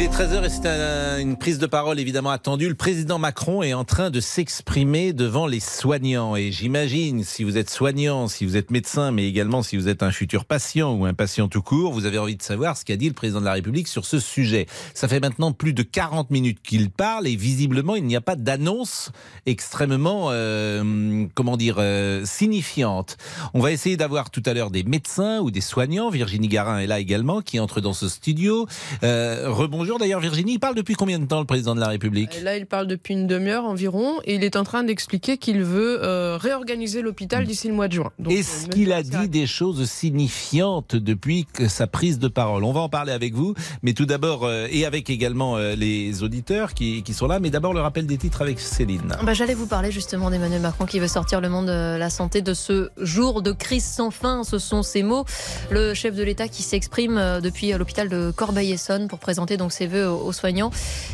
Il est 13h et c'est un- une prise de parole évidemment attendue. Le président Macron est en train de s'exprimer devant les soignants. Et j'imagine, si vous êtes soignant, si vous êtes médecin, mais également si vous êtes un futur patient ou un patient tout court, vous avez envie de savoir ce qu'a dit le président de la République sur ce sujet. Ça fait maintenant plus de 40 minutes qu'il parle et visiblement il n'y a pas d'annonce extrêmement, euh, comment dire, euh, signifiante. On va essayer d'avoir tout à l'heure des médecins ou des soignants. Virginie Garin est là également, qui entre dans ce studio. Euh, rebonjour d'ailleurs Virginie. Il parle depuis combien de temps le président de la République Là, il parle depuis une demi-heure environ et il est en train d'expliquer qu'il veut euh, réorganiser l'hôpital d'ici le mois de juin. Est-ce euh, qu'il a dit des choses signifiantes depuis que sa prise de parole? On va en parler avec vous, mais tout d'abord, euh, et avec également euh, les auditeurs qui, qui sont là, mais d'abord le rappel des titres avec Céline. Bah, J'allais vous parler justement d'Emmanuel Macron qui veut sortir le monde de la santé de ce jour de crise sans fin. Ce sont ces mots. Le chef de l'État qui s'exprime depuis l'hôpital de Corbeil-Essonne pour présenter donc ses voeux aux soignants.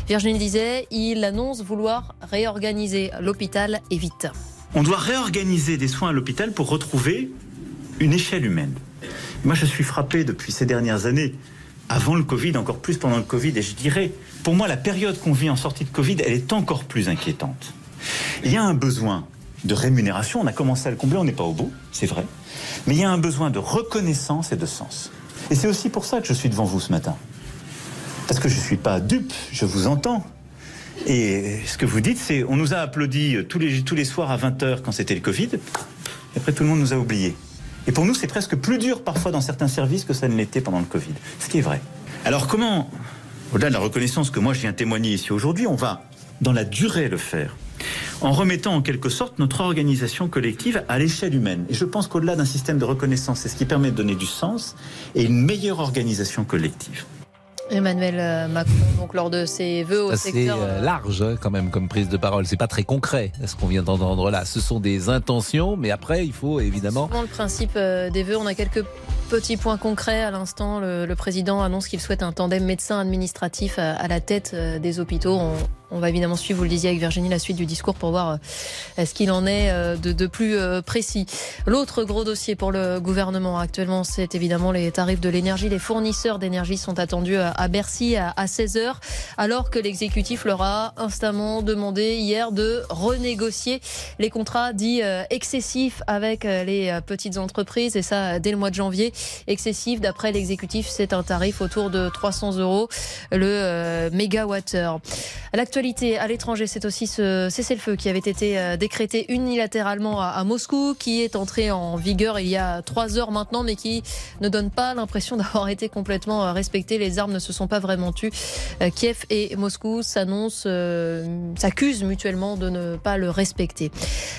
Virginie disait, il annonce vouloir réorganiser l'hôpital et vite. On doit réorganiser des soins à l'hôpital pour retrouver une échelle humaine. Moi, je suis frappé depuis ces dernières années, avant le Covid, encore plus pendant le Covid, et je dirais, pour moi, la période qu'on vit en sortie de Covid, elle est encore plus inquiétante. Il y a un besoin de rémunération, on a commencé à le combler, on n'est pas au bout, c'est vrai, mais il y a un besoin de reconnaissance et de sens. Et c'est aussi pour ça que je suis devant vous ce matin. Parce que je ne suis pas dupe, je vous entends. Et ce que vous dites, c'est on nous a applaudi tous les, tous les soirs à 20h quand c'était le Covid, et après tout le monde nous a oubliés. Et pour nous, c'est presque plus dur parfois dans certains services que ça ne l'était pendant le Covid. Ce qui est vrai. Alors comment, au-delà de la reconnaissance que moi je viens témoigner ici aujourd'hui, on va dans la durée le faire? En remettant en quelque sorte notre organisation collective à l'échelle humaine. Et je pense qu'au-delà d'un système de reconnaissance, c'est ce qui permet de donner du sens et une meilleure organisation collective. Emmanuel euh, Macron, donc lors de ses voeux au C'est secteur. euh, euh, large hein, quand même comme prise de parole. C'est pas très concret ce qu'on vient d'entendre là. Ce sont des intentions, mais après il faut évidemment. Souvent, le principe des vœux, on a quelques petits points concrets. À l'instant, le, président annonce qu'il souhaite un tandem médecin administratif à, la tête euh, des hôpitaux. On, va évidemment suivre, vous le disiez avec Virginie, la suite du discours pour voir euh, ce qu'il en est euh, de, plus précis. L'autre gros dossier pour le gouvernement actuellement, c'est évidemment les tarifs de l'énergie. Les fournisseurs d'énergie sont attendus à, Bercy à, à 16h, alors que l'exécutif leur a instamment demandé hier de renégocier les contrats dits excessifs avec les petites entreprises, et ça dès le mois de janvier. Excessif, d'après l'exécutif, c'est un tarif autour de 300 euros le euh, mégawattheure. L'actualité à l'étranger, c'est aussi ce cessez-le-feu qui avait été euh, décrété unilatéralement à, à Moscou, qui est entré en vigueur il y a trois heures maintenant, mais qui ne donne pas l'impression d'avoir été complètement euh, respecté. Les armes ne se sont pas vraiment tues. Euh, Kiev et Moscou s'annoncent, euh, s'accusent mutuellement de ne pas le respecter.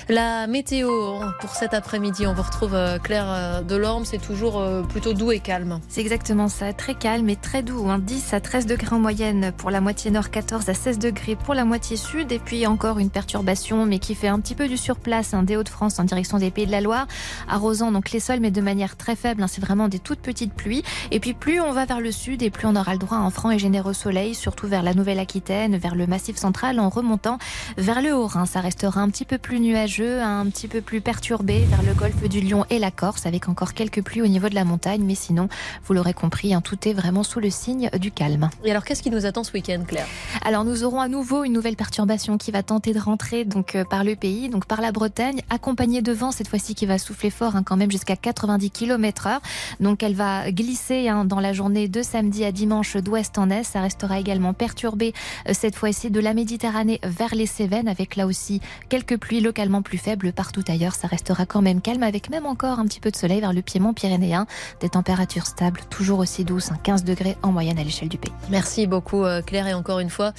La météo pour cet après-midi, on vous retrouve Claire Delorme, c'est toujours euh, plutôt doux et calme. C'est exactement ça, très calme et très doux. hein. 10 à 13 degrés en moyenne pour la moitié nord, 14 à 16 degrés pour la moitié sud. Et puis encore une perturbation, mais qui fait un petit peu du surplace hein, des Hauts-de-France en direction des Pays de la Loire, arrosant donc les sols, mais de manière très faible. hein. C'est vraiment des toutes petites pluies. Et puis plus on va vers le sud et plus on aura le droit à un franc et généreux soleil, surtout vers la Nouvelle-Aquitaine, vers le Massif central, en remontant vers le Haut-Rhin. Ça restera un petit peu plus nuageux, un petit peu plus perturbé vers le golfe du Lion et la Corse, avec encore quelques pluies au niveau de la montagne. Mais sinon, vous l'aurez compris, hein, tout est vraiment sous le signe du calme. Et alors, qu'est-ce qui nous attend ce week-end, Claire? Alors nous aurons à nouveau une nouvelle perturbation qui va tenter de rentrer donc euh, par le pays, donc par la Bretagne, accompagnée de vent cette fois-ci qui va souffler fort, hein, quand même jusqu'à 90 km/h. Donc elle va glisser hein, dans la journée de samedi à dimanche d'ouest en est. Ça restera également perturbé euh, cette fois-ci de la Méditerranée vers les Cévennes, avec là aussi quelques pluies localement plus faibles partout ailleurs. Ça restera quand même calme, avec même encore un petit peu de soleil vers le piémont pyrénéen. Des températures stables, toujours aussi douces, hein, 15 degrés en moyenne à l'échelle du pays. Merci beaucoup euh, Claire et encore une fois,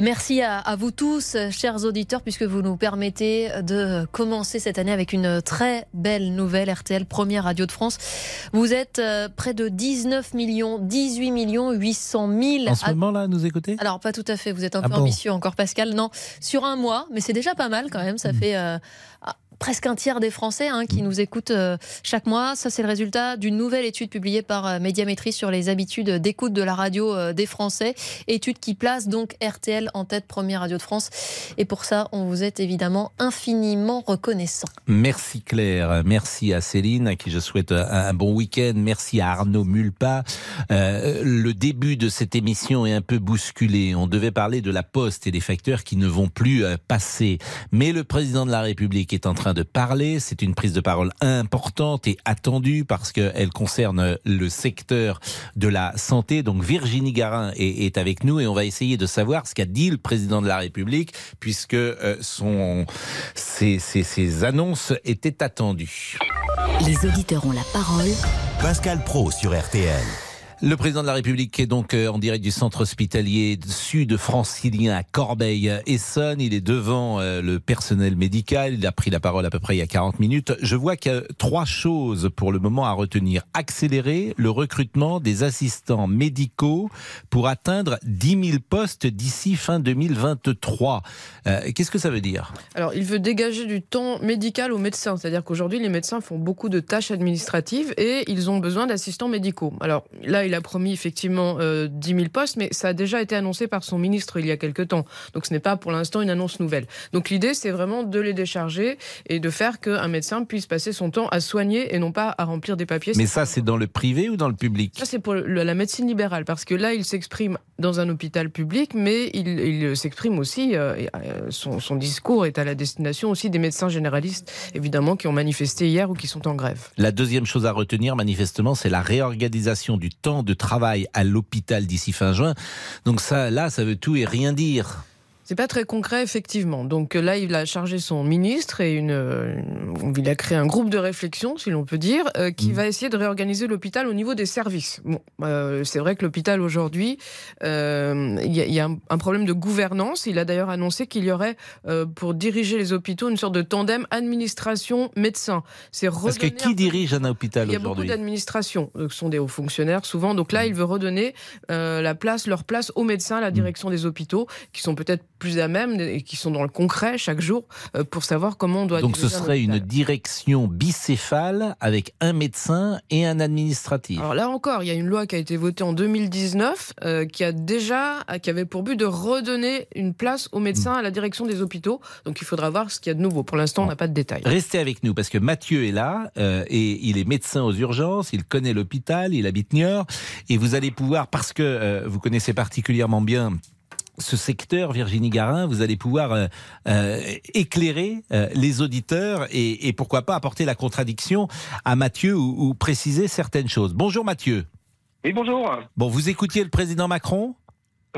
merci à, à vous tous, euh, chers auditeurs, puisque vous nous permettez de commencer cette année avec une très belle nouvelle RTL, première radio de France. Vous êtes euh, près de 19 millions, 18 millions 800 000. En ce à- moment là, à nous écouter Alors pas tout à fait, vous êtes un Ah peu bon? ambitieux encore Pascal. Non, sur un mois, mais c'est déjà pas mal quand même, ça fait... euh, ah, presque un tiers des Français hein, qui nous écoutent chaque mois. Ça, c'est le résultat d'une nouvelle étude publiée par Médiamétrie sur les habitudes d'écoute de la radio des Français. Étude qui place donc RTL en tête, première radio de France. Et pour ça, on vous est évidemment infiniment reconnaissant. Merci Claire, merci à Céline, à qui je souhaite un, bon week-end. Merci à Arnaud Mulpa. Euh, le début de cette émission est un peu bousculé. On devait parler de la poste et des facteurs qui ne vont plus euh, passer. Mais le président de la République est en train de parler. C'est une prise de parole importante et attendue parce qu'elle concerne le secteur de la santé. Donc Virginie Garin est, est avec nous et on va essayer de savoir ce qu'a dit le président de la République puisque euh, son, ses, ses, ses annonces étaient attendues. Les auditeurs ont la parole. Pascal Pro sur RTL. Le président de la République est donc euh, en direct du centre hospitalier sud francilien à Corbeil-Essonne. Il est devant euh, le personnel médical. Il a pris la parole à peu près il y a 40 minutes. Je vois qu'il y a trois choses pour le moment à retenir. Accélérer le recrutement des assistants médicaux pour atteindre 10 000 postes d'ici fin 2023. Euh, qu'est-ce que ça veut dire? Alors, il veut dégager du temps médical aux médecins. C'est-à-dire qu'aujourd'hui, les médecins font beaucoup de tâches administratives et ils ont besoin d'assistants médicaux. Alors là, il il a promis effectivement 10 euh, 000 postes, mais ça a déjà été annoncé par son ministre il y a quelque temps. Donc ce n'est pas pour l'instant une annonce nouvelle. Donc l'idée, c'est vraiment de les décharger et de faire qu'un médecin puisse passer son temps à soigner et non pas à remplir des papiers. Mais ça, c'est dans le privé ou dans le public? Ça, c'est pour la médecine libérale, parce que là, il s'exprime dans un hôpital public, mais il, s'exprime aussi, euh, euh, son, son, discours est à la destination aussi des médecins généralistes, évidemment, qui ont manifesté hier ou qui sont en grève. La deuxième chose à retenir, manifestement, c'est la réorganisation du temps de travail à l'hôpital d'ici fin juin. Donc ça, là, ça veut tout et rien dire. C'est pas très concret, effectivement. Donc là, il a chargé son ministre et une, euh, il a créé un groupe de réflexion, si l'on peut dire, euh, qui mmh. va essayer de réorganiser l'hôpital au niveau des services. Bon, euh, c'est vrai que l'hôpital aujourd'hui, il y, a, un, problème de gouvernance. Il a d'ailleurs annoncé qu'il y aurait, pour diriger les hôpitaux, une sorte de tandem administration-médecin. C'est parce que qui dirige un hôpital aujourd'hui Il y a beaucoup d'administrations, ce sont des hauts fonctionnaires souvent. Donc là, mmh. il veut redonner la place, leur place aux médecins à la mmh. direction des hôpitaux, qui sont peut-être plus à même et qui sont dans le concret chaque jour euh, pour savoir comment on doit. Donc ce serait une direction bicéphale avec un médecin et un administratif. Alors là encore, il y a une loi qui a été votée en 2019 euh, qui a déjà, qui avait pour but de redonner une place aux médecins à la direction des hôpitaux. Donc il faudra voir ce qu'il y a de nouveau. Pour l'instant, on n'a pas de détails. Restez avec nous parce que Mathieu est là euh, et il est médecin aux urgences. Il connaît l'hôpital, il habite Niort et vous allez pouvoir parce que vous connaissez particulièrement bien ce secteur, Virginie Garin, vous allez pouvoir euh, euh, éclairer euh, les auditeurs et, pourquoi pas apporter la contradiction à Mathieu ou, préciser certaines choses. Bonjour Mathieu. Oui, bonjour. Bon, vous écoutiez le président Macron?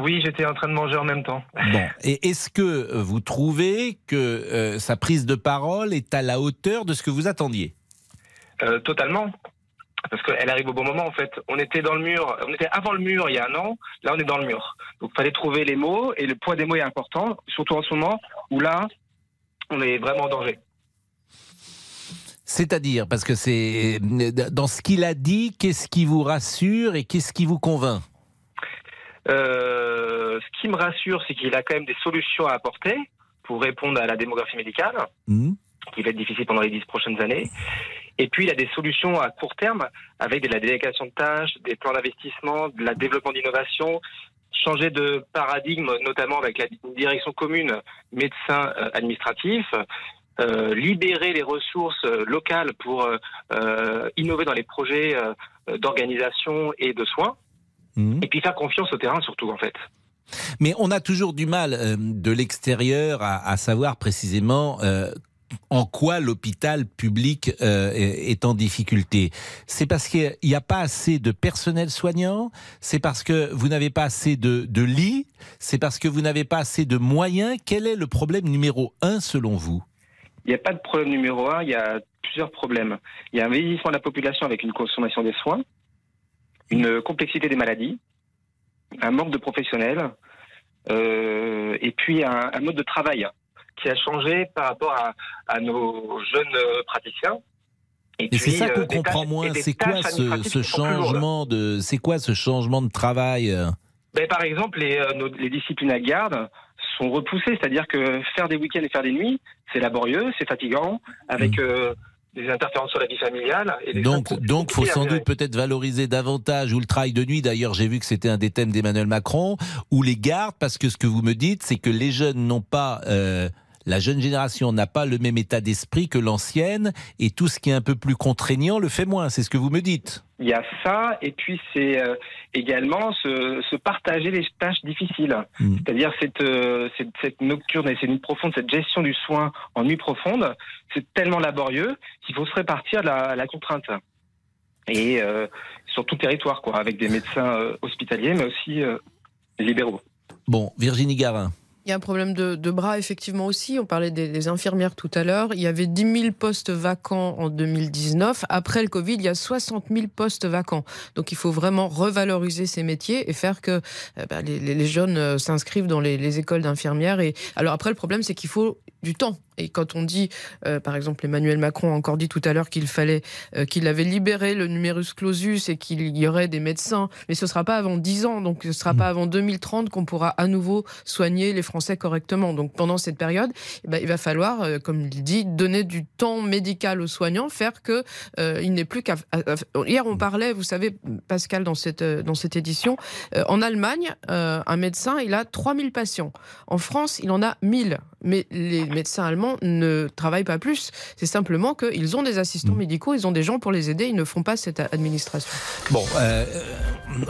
Oui, j'étais en train de manger en même temps. Bon, et est-ce que vous trouvez que sa prise de parole est à la hauteur de ce que vous attendiez? Totalement parce qu'elle arrive au bon moment en fait. On était dans le mur, on était avant le mur il y a un an, là on est dans le mur. Donc il fallait trouver les mots et le poids des mots est important, surtout en ce moment où là on est vraiment en danger. C'est-à-dire, parce que c'est dans ce qu'il a dit, qu'est-ce qui vous rassure et qu'est-ce qui vous convainc? Euh, Ce qui me rassure, c'est qu'il a quand même des solutions à apporter pour répondre à la démographie médicale, mmh. qui va être difficile pendant les dix prochaines années. Et puis, il a des solutions à court terme avec de la délégation de tâches, des plans d'investissement, de la développement d'innovation, changer de paradigme, notamment avec la direction commune médecin euh, administratif, euh, libérer les ressources euh, locales pour euh, innover dans les projets d'organisation et de soins, mmh. et puis faire confiance au terrain surtout en fait. Mais on a toujours du mal de l'extérieur à, à, savoir précisément en quoi l'hôpital public euh, est en difficulté. C'est parce qu'il n'y a pas assez de personnel soignant C'est parce que vous n'avez pas assez de, lits C'est parce que vous n'avez pas assez de moyens. Quel est le problème numéro un selon vous? Il n'y a pas de problème numéro un, il y a plusieurs problèmes. Il y a un vieillissement de la population avec une consommation des soins, une complexité des maladies, un manque de professionnels, euh, et puis un mode de travail qui a changé par rapport à, nos jeunes euh, praticiens. Et, c'est ça qu'on euh, comprend moins. C'est quoi ce, changement de, c'est quoi ce changement de travail ben, Par exemple, les, euh, les disciplines à garde sont repoussés. C'est-à-dire que faire des week-ends et faire des nuits, c'est laborieux, c'est fatigant, avec mmh des interférences sur la vie familiale. Et donc, donc, faut sans doute peut-être valoriser davantage ou le travail de nuit. D'ailleurs, j'ai vu que c'était un des thèmes d'Emmanuel Macron ou les gardes, parce que ce que vous me dites, c'est que les jeunes n'ont pas euh, la jeune génération n'a pas le même état d'esprit que l'ancienne et tout ce qui est un peu plus contraignant le fait moins. C'est ce que vous me dites. Il y a ça, et puis c'est euh, également se, partager les tâches difficiles. Hmm. C'est-à-dire euh, cette, cette, nocturne et cette nuit profonde, cette gestion du soin en nuit profonde, c'est tellement laborieux qu'il faut se répartir la, la contrainte. Et euh, sur tout territoire, quoi, avec des médecins hospitaliers, mais aussi libéraux. Bon, Virginie Garin. Il y a un problème de, bras, effectivement, aussi. On parlait des, infirmières tout à l'heure. Il y avait 10 000 postes vacants en 2019. Après le Covid, il y a 60 000 postes vacants. Donc, il faut vraiment revaloriser ces métiers et faire que eh ben, les, jeunes euh, s'inscrivent dans les, les écoles d'infirmières. Et alors, après, le problème, c'est qu'il faut du temps. Et quand on dit, euh, par exemple, Emmanuel Macron a encore dit tout à l'heure qu'il fallait, euh, qu'il avait libéré le numerus clausus et qu'il y aurait des médecins, mais ce ne sera pas avant 10 ans, donc ce ne sera pas avant 2030 qu'on pourra à nouveau soigner les Français correctement. Donc pendant cette période, eh ben, il va falloir, euh, comme il dit, donner du temps médical aux soignants, faire que il n'est plus qu'à. Hier, on parlait, vous savez, Pascal, dans cette dans cette édition, en Allemagne, un médecin, il a 3000 patients. En France, il en a 1000 mais les médecins allemands ne travaillent pas plus. C'est simplement qu'ils ont des assistants mm. médicaux, ils ont des gens pour les aider, ils ne font pas cette administration. Bon, euh,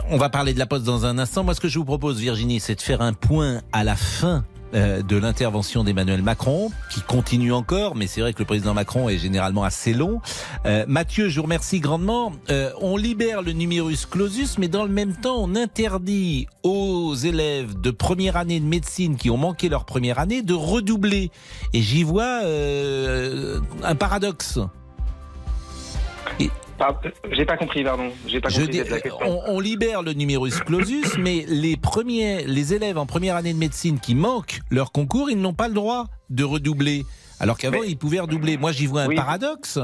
on va parler de la poste dans un instant. Moi, ce que je vous propose, Virginie, c'est de faire un point à la fin euh, de l'intervention d'Emmanuel Macron, qui continue encore, mais c'est vrai que le président Macron est généralement assez long. Euh, Mathieu, je vous remercie grandement. Euh, on libère le numerus clausus, mais dans le même temps, on interdit aux élèves de première année de médecine qui ont manqué leur première année de redoubler. Et j'y vois un paradoxe. J'ai pas compris, pardon. J'ai pas compris on, libère le numerus clausus, mais les premiers, les élèves en première année de médecine qui manquent leur concours, ils n'ont pas le droit de redoubler. Alors qu'avant, ils pouvaient redoubler. Moi, j'y vois un paradoxe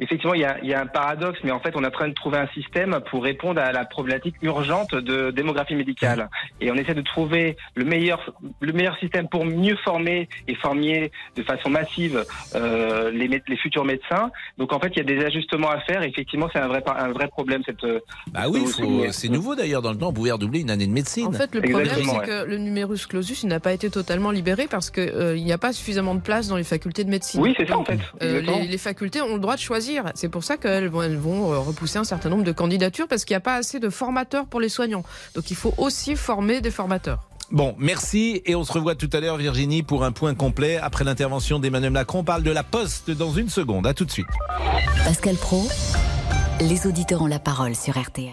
effectivement, il y, a, il y, a, un paradoxe, mais en fait, on est en train de trouver un système pour répondre à la problématique urgente de démographie médicale. Et on essaie de trouver le meilleur, le meilleur système pour mieux former et former de façon massive euh, les, les futurs médecins. Donc, en fait, il y a des ajustements à faire. effectivement, c'est un vrai, un vrai problème. Cette, bah oui, c'est nouveau d'ailleurs. Dans le temps, on pouvait redoubler une année de médecine. En fait, le problème, c'est que le numerus clausus n'a pas été totalement libéré parce qu'il euh, n'y a pas suffisamment de place dans les facultés de médecine. Oui, c'est ça, en fait. Euh, les, les facultés ont le droit de choisir c'est pour ça qu'elles vont, elles vont euh, repousser un certain nombre de candidatures parce qu'il n'y a pas assez de formateurs pour les soignants. Donc il faut aussi former des formateurs. Bon, merci et on se revoit tout à l'heure Virginie pour un point complet après l'intervention d'Emmanuel Macron. On parle de la poste dans une seconde. À tout de suite. Pascal Pro, les auditeurs ont la parole sur RTL.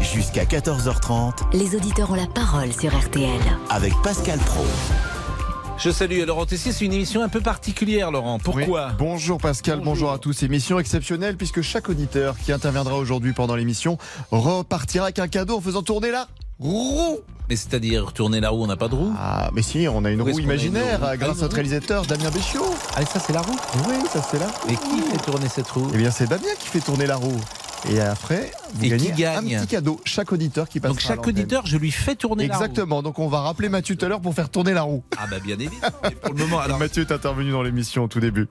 Jusqu'à 14h30, les auditeurs ont la parole sur RTL avec Pascal Pro. Je salue Laurent Tessier. C'est une émission un peu particulière, Laurent. Pourquoi? Bonjour Pascal, bonjour. à tous. Émission exceptionnelle puisque chaque auditeur qui interviendra aujourd'hui pendant l'émission repartira avec un cadeau en faisant tourner la roue. Mais c'est-à-dire tourner la roue, on n'a pas de roue? Ah, mais si, on a une roue imaginaire grâce à notre réalisateur Damien Béchiot. Ah, ça c'est la roue? Oui, ça c'est là. Et qui fait tourner cette roue? Eh bien, c'est Damien qui fait tourner la roue. Et après, vous gagnez gagne un petit cadeau. Chaque auditeur qui passe. Donc chaque auditeur, je lui fais tourner la roue. Exactement. Donc on va rappeler Mathieu tout à l'heure pour faire tourner la roue. Ah bah bien évidemment. pour le moment, alors... Mathieu est intervenu dans l'émission au tout début.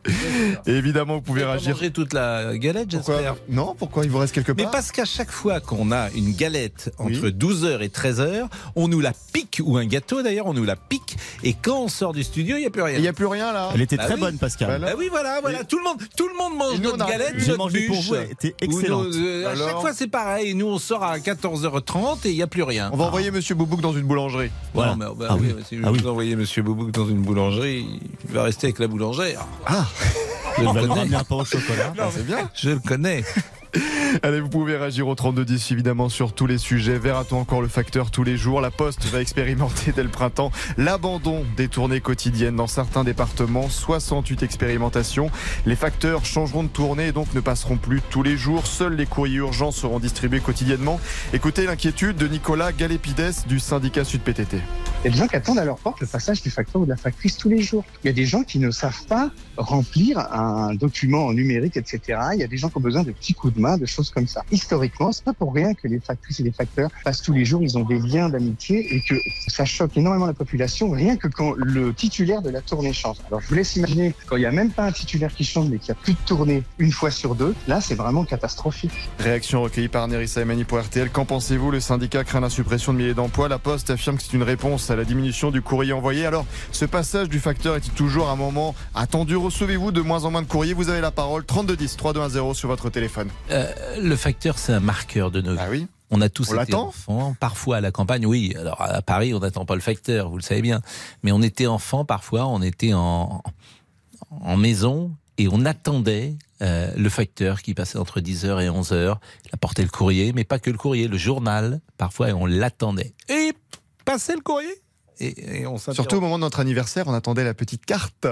Et évidemment, vous pouvez réagir. manger toute la galette, j'espère. Non, pourquoi il vous reste quelque part Mais parce qu'à chaque fois qu'on a une galette entre 12h et 13h, on nous la pique ou un gâteau d'ailleurs, on nous la pique. Et quand on sort du studio, il n'y a plus rien. Il n'y a plus rien là. Elle était bah très bonne, Pascal. Bah oui, voilà, voilà. Tout le monde, tout le monde mange notre galette. J'ai mangé pour vous. Elle était excellente. Euh, à chaque fois, c'est pareil. Nous, on sort à 14h30 et il n'y a plus rien. On va envoyer Monsieur Boubouk dans une boulangerie. Voilà. mais, bah, ah oui, si ah vous envoyez Monsieur Boubouk dans une boulangerie, il va rester avec la boulangère. Ah Je le connais. un au chocolat. c'est bien. Je le connais. Allez, vous pouvez réagir au 3210 évidemment sur tous les sujets. Verra-t-on encore le facteur tous les jours La Poste va expérimenter dès le printemps l'abandon des tournées quotidiennes dans certains départements. 68 expérimentations. Les facteurs changeront de tournée et donc ne passeront plus tous les jours. Seuls les courriers urgents seront distribués quotidiennement. Écoutez l'inquiétude de Nicolas Galépides du syndicat Sud PTT. Il y a des gens qui attendent à leur porte le passage du facteur ou de la factrice tous les jours. Il y a des gens qui ne savent pas remplir un document numérique, etc. Il y a des gens qui ont besoin de petits coups de main, de choses choses comme ça. Historiquement, c'est pas pour rien que les factrices et les facteurs passent tous les jours, ils ont des liens d'amitié et que ça choque énormément la population, rien que quand le titulaire de la tournée change. Alors je vous laisse imaginer quand il n'y a même pas un titulaire qui change, mais qu'il n'y a plus de tournée une fois sur deux, là c'est vraiment catastrophique. Réaction recueillie par Nerissa Emani pour RTL. Qu'en pensez-vous? Le syndicat craint la suppression de milliers d'emplois. La Poste affirme que c'est une réponse à la diminution du courrier envoyé. Alors, ce passage du facteur est-il toujours un moment attendu? Recevez-vous de moins en moins de courriers Vous avez la parole. 3210 3210 sur votre téléphone. Euh, le facteur, c'est un marqueur de nos Ah oui on a tous été enfants, parfois à la campagne, oui. Alors à Paris, on n'attend pas le facteur, vous le savez bien. Mais on était enfants, parfois, on était en, en maison et on attendait euh, le facteur qui passait entre 10h et 11h. Il apportait le courrier, mais pas que le courrier, le journal, parfois, et on l'attendait. Et passait le courrier et, on Surtout au moment de notre anniversaire, on attendait la petite carte,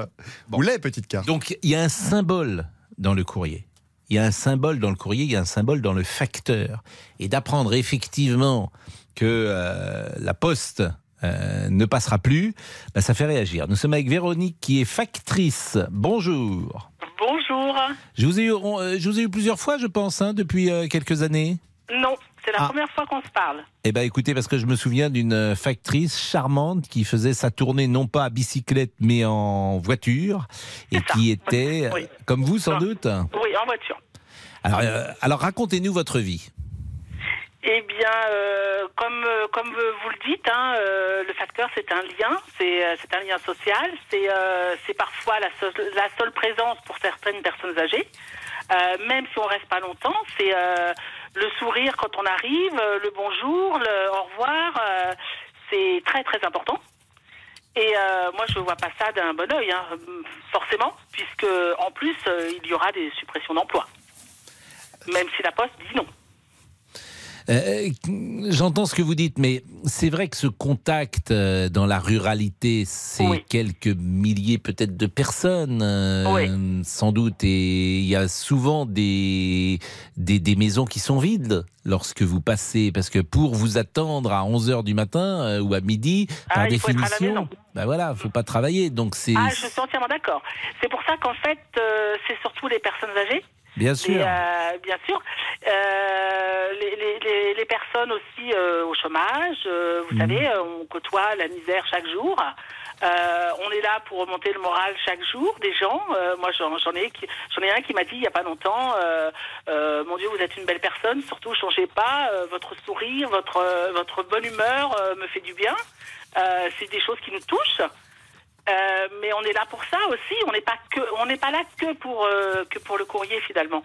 ou les petites cartes. Donc il y a un symbole dans le courrier il y a un symbole dans le courrier, il y a un symbole dans le facteur. Et d'apprendre effectivement que euh, la poste euh, ne passera plus, bah, ça fait réagir. Nous sommes avec Véronique qui est factrice. Bonjour. Bonjour. Je vous ai eu, euh, je vous ai eu plusieurs fois, je pense, hein, depuis quelques années. Non, c'est la ah. première fois qu'on se parle. Eh bien, écoutez, parce que je me souviens d'une factrice charmante qui faisait sa tournée non pas à bicyclette, mais en voiture, et qui était, comme vous sans doute Oui, en voiture. Alors, euh, alors racontez-nous votre vie. Eh bien, euh, comme, euh, comme vous le dites, hein, le facteur, c'est un lien, c'est un lien social, c'est parfois la seule, la seule présence pour certaines personnes âgées. même si on reste pas longtemps, c'est le sourire quand on arrive, le bonjour, le au revoir, c'est très très important. Et moi, je ne vois pas ça d'un bon oeil, hein, forcément, puisque en plus, il y aura des suppressions d'emplois même si la Poste dit non. Euh, j'entends ce que vous dites, mais c'est vrai que ce contact euh, dans la ruralité, c'est quelques milliers peut-être de personnes, euh, sans doute, et il y a souvent des, des, maisons qui sont vides lorsque vous passez, parce que pour vous attendre à 11h du matin ou à midi, ah, par définition, ben voilà, faut pas travailler, donc c'est... Ah, je suis entièrement d'accord. C'est pour ça qu'en fait, c'est surtout les personnes âgées Bien sûr. Euh, bien sûr. Euh, les, personnes aussi euh, au chômage, vous mhm. savez, on côtoie la misère chaque jour. on est là pour remonter le moral chaque jour des gens. moi, j'en ai, j'en ai un qui m'a dit il n'y a pas longtemps, mon Dieu, vous êtes une belle personne. Surtout, changez pas. votre sourire, votre votre bonne humeur me fait du bien. c'est des choses qui nous touchent. Euh, mais on est là pour ça aussi. On n'est pas que, on n'est pas là que pour euh, que pour le courrier finalement.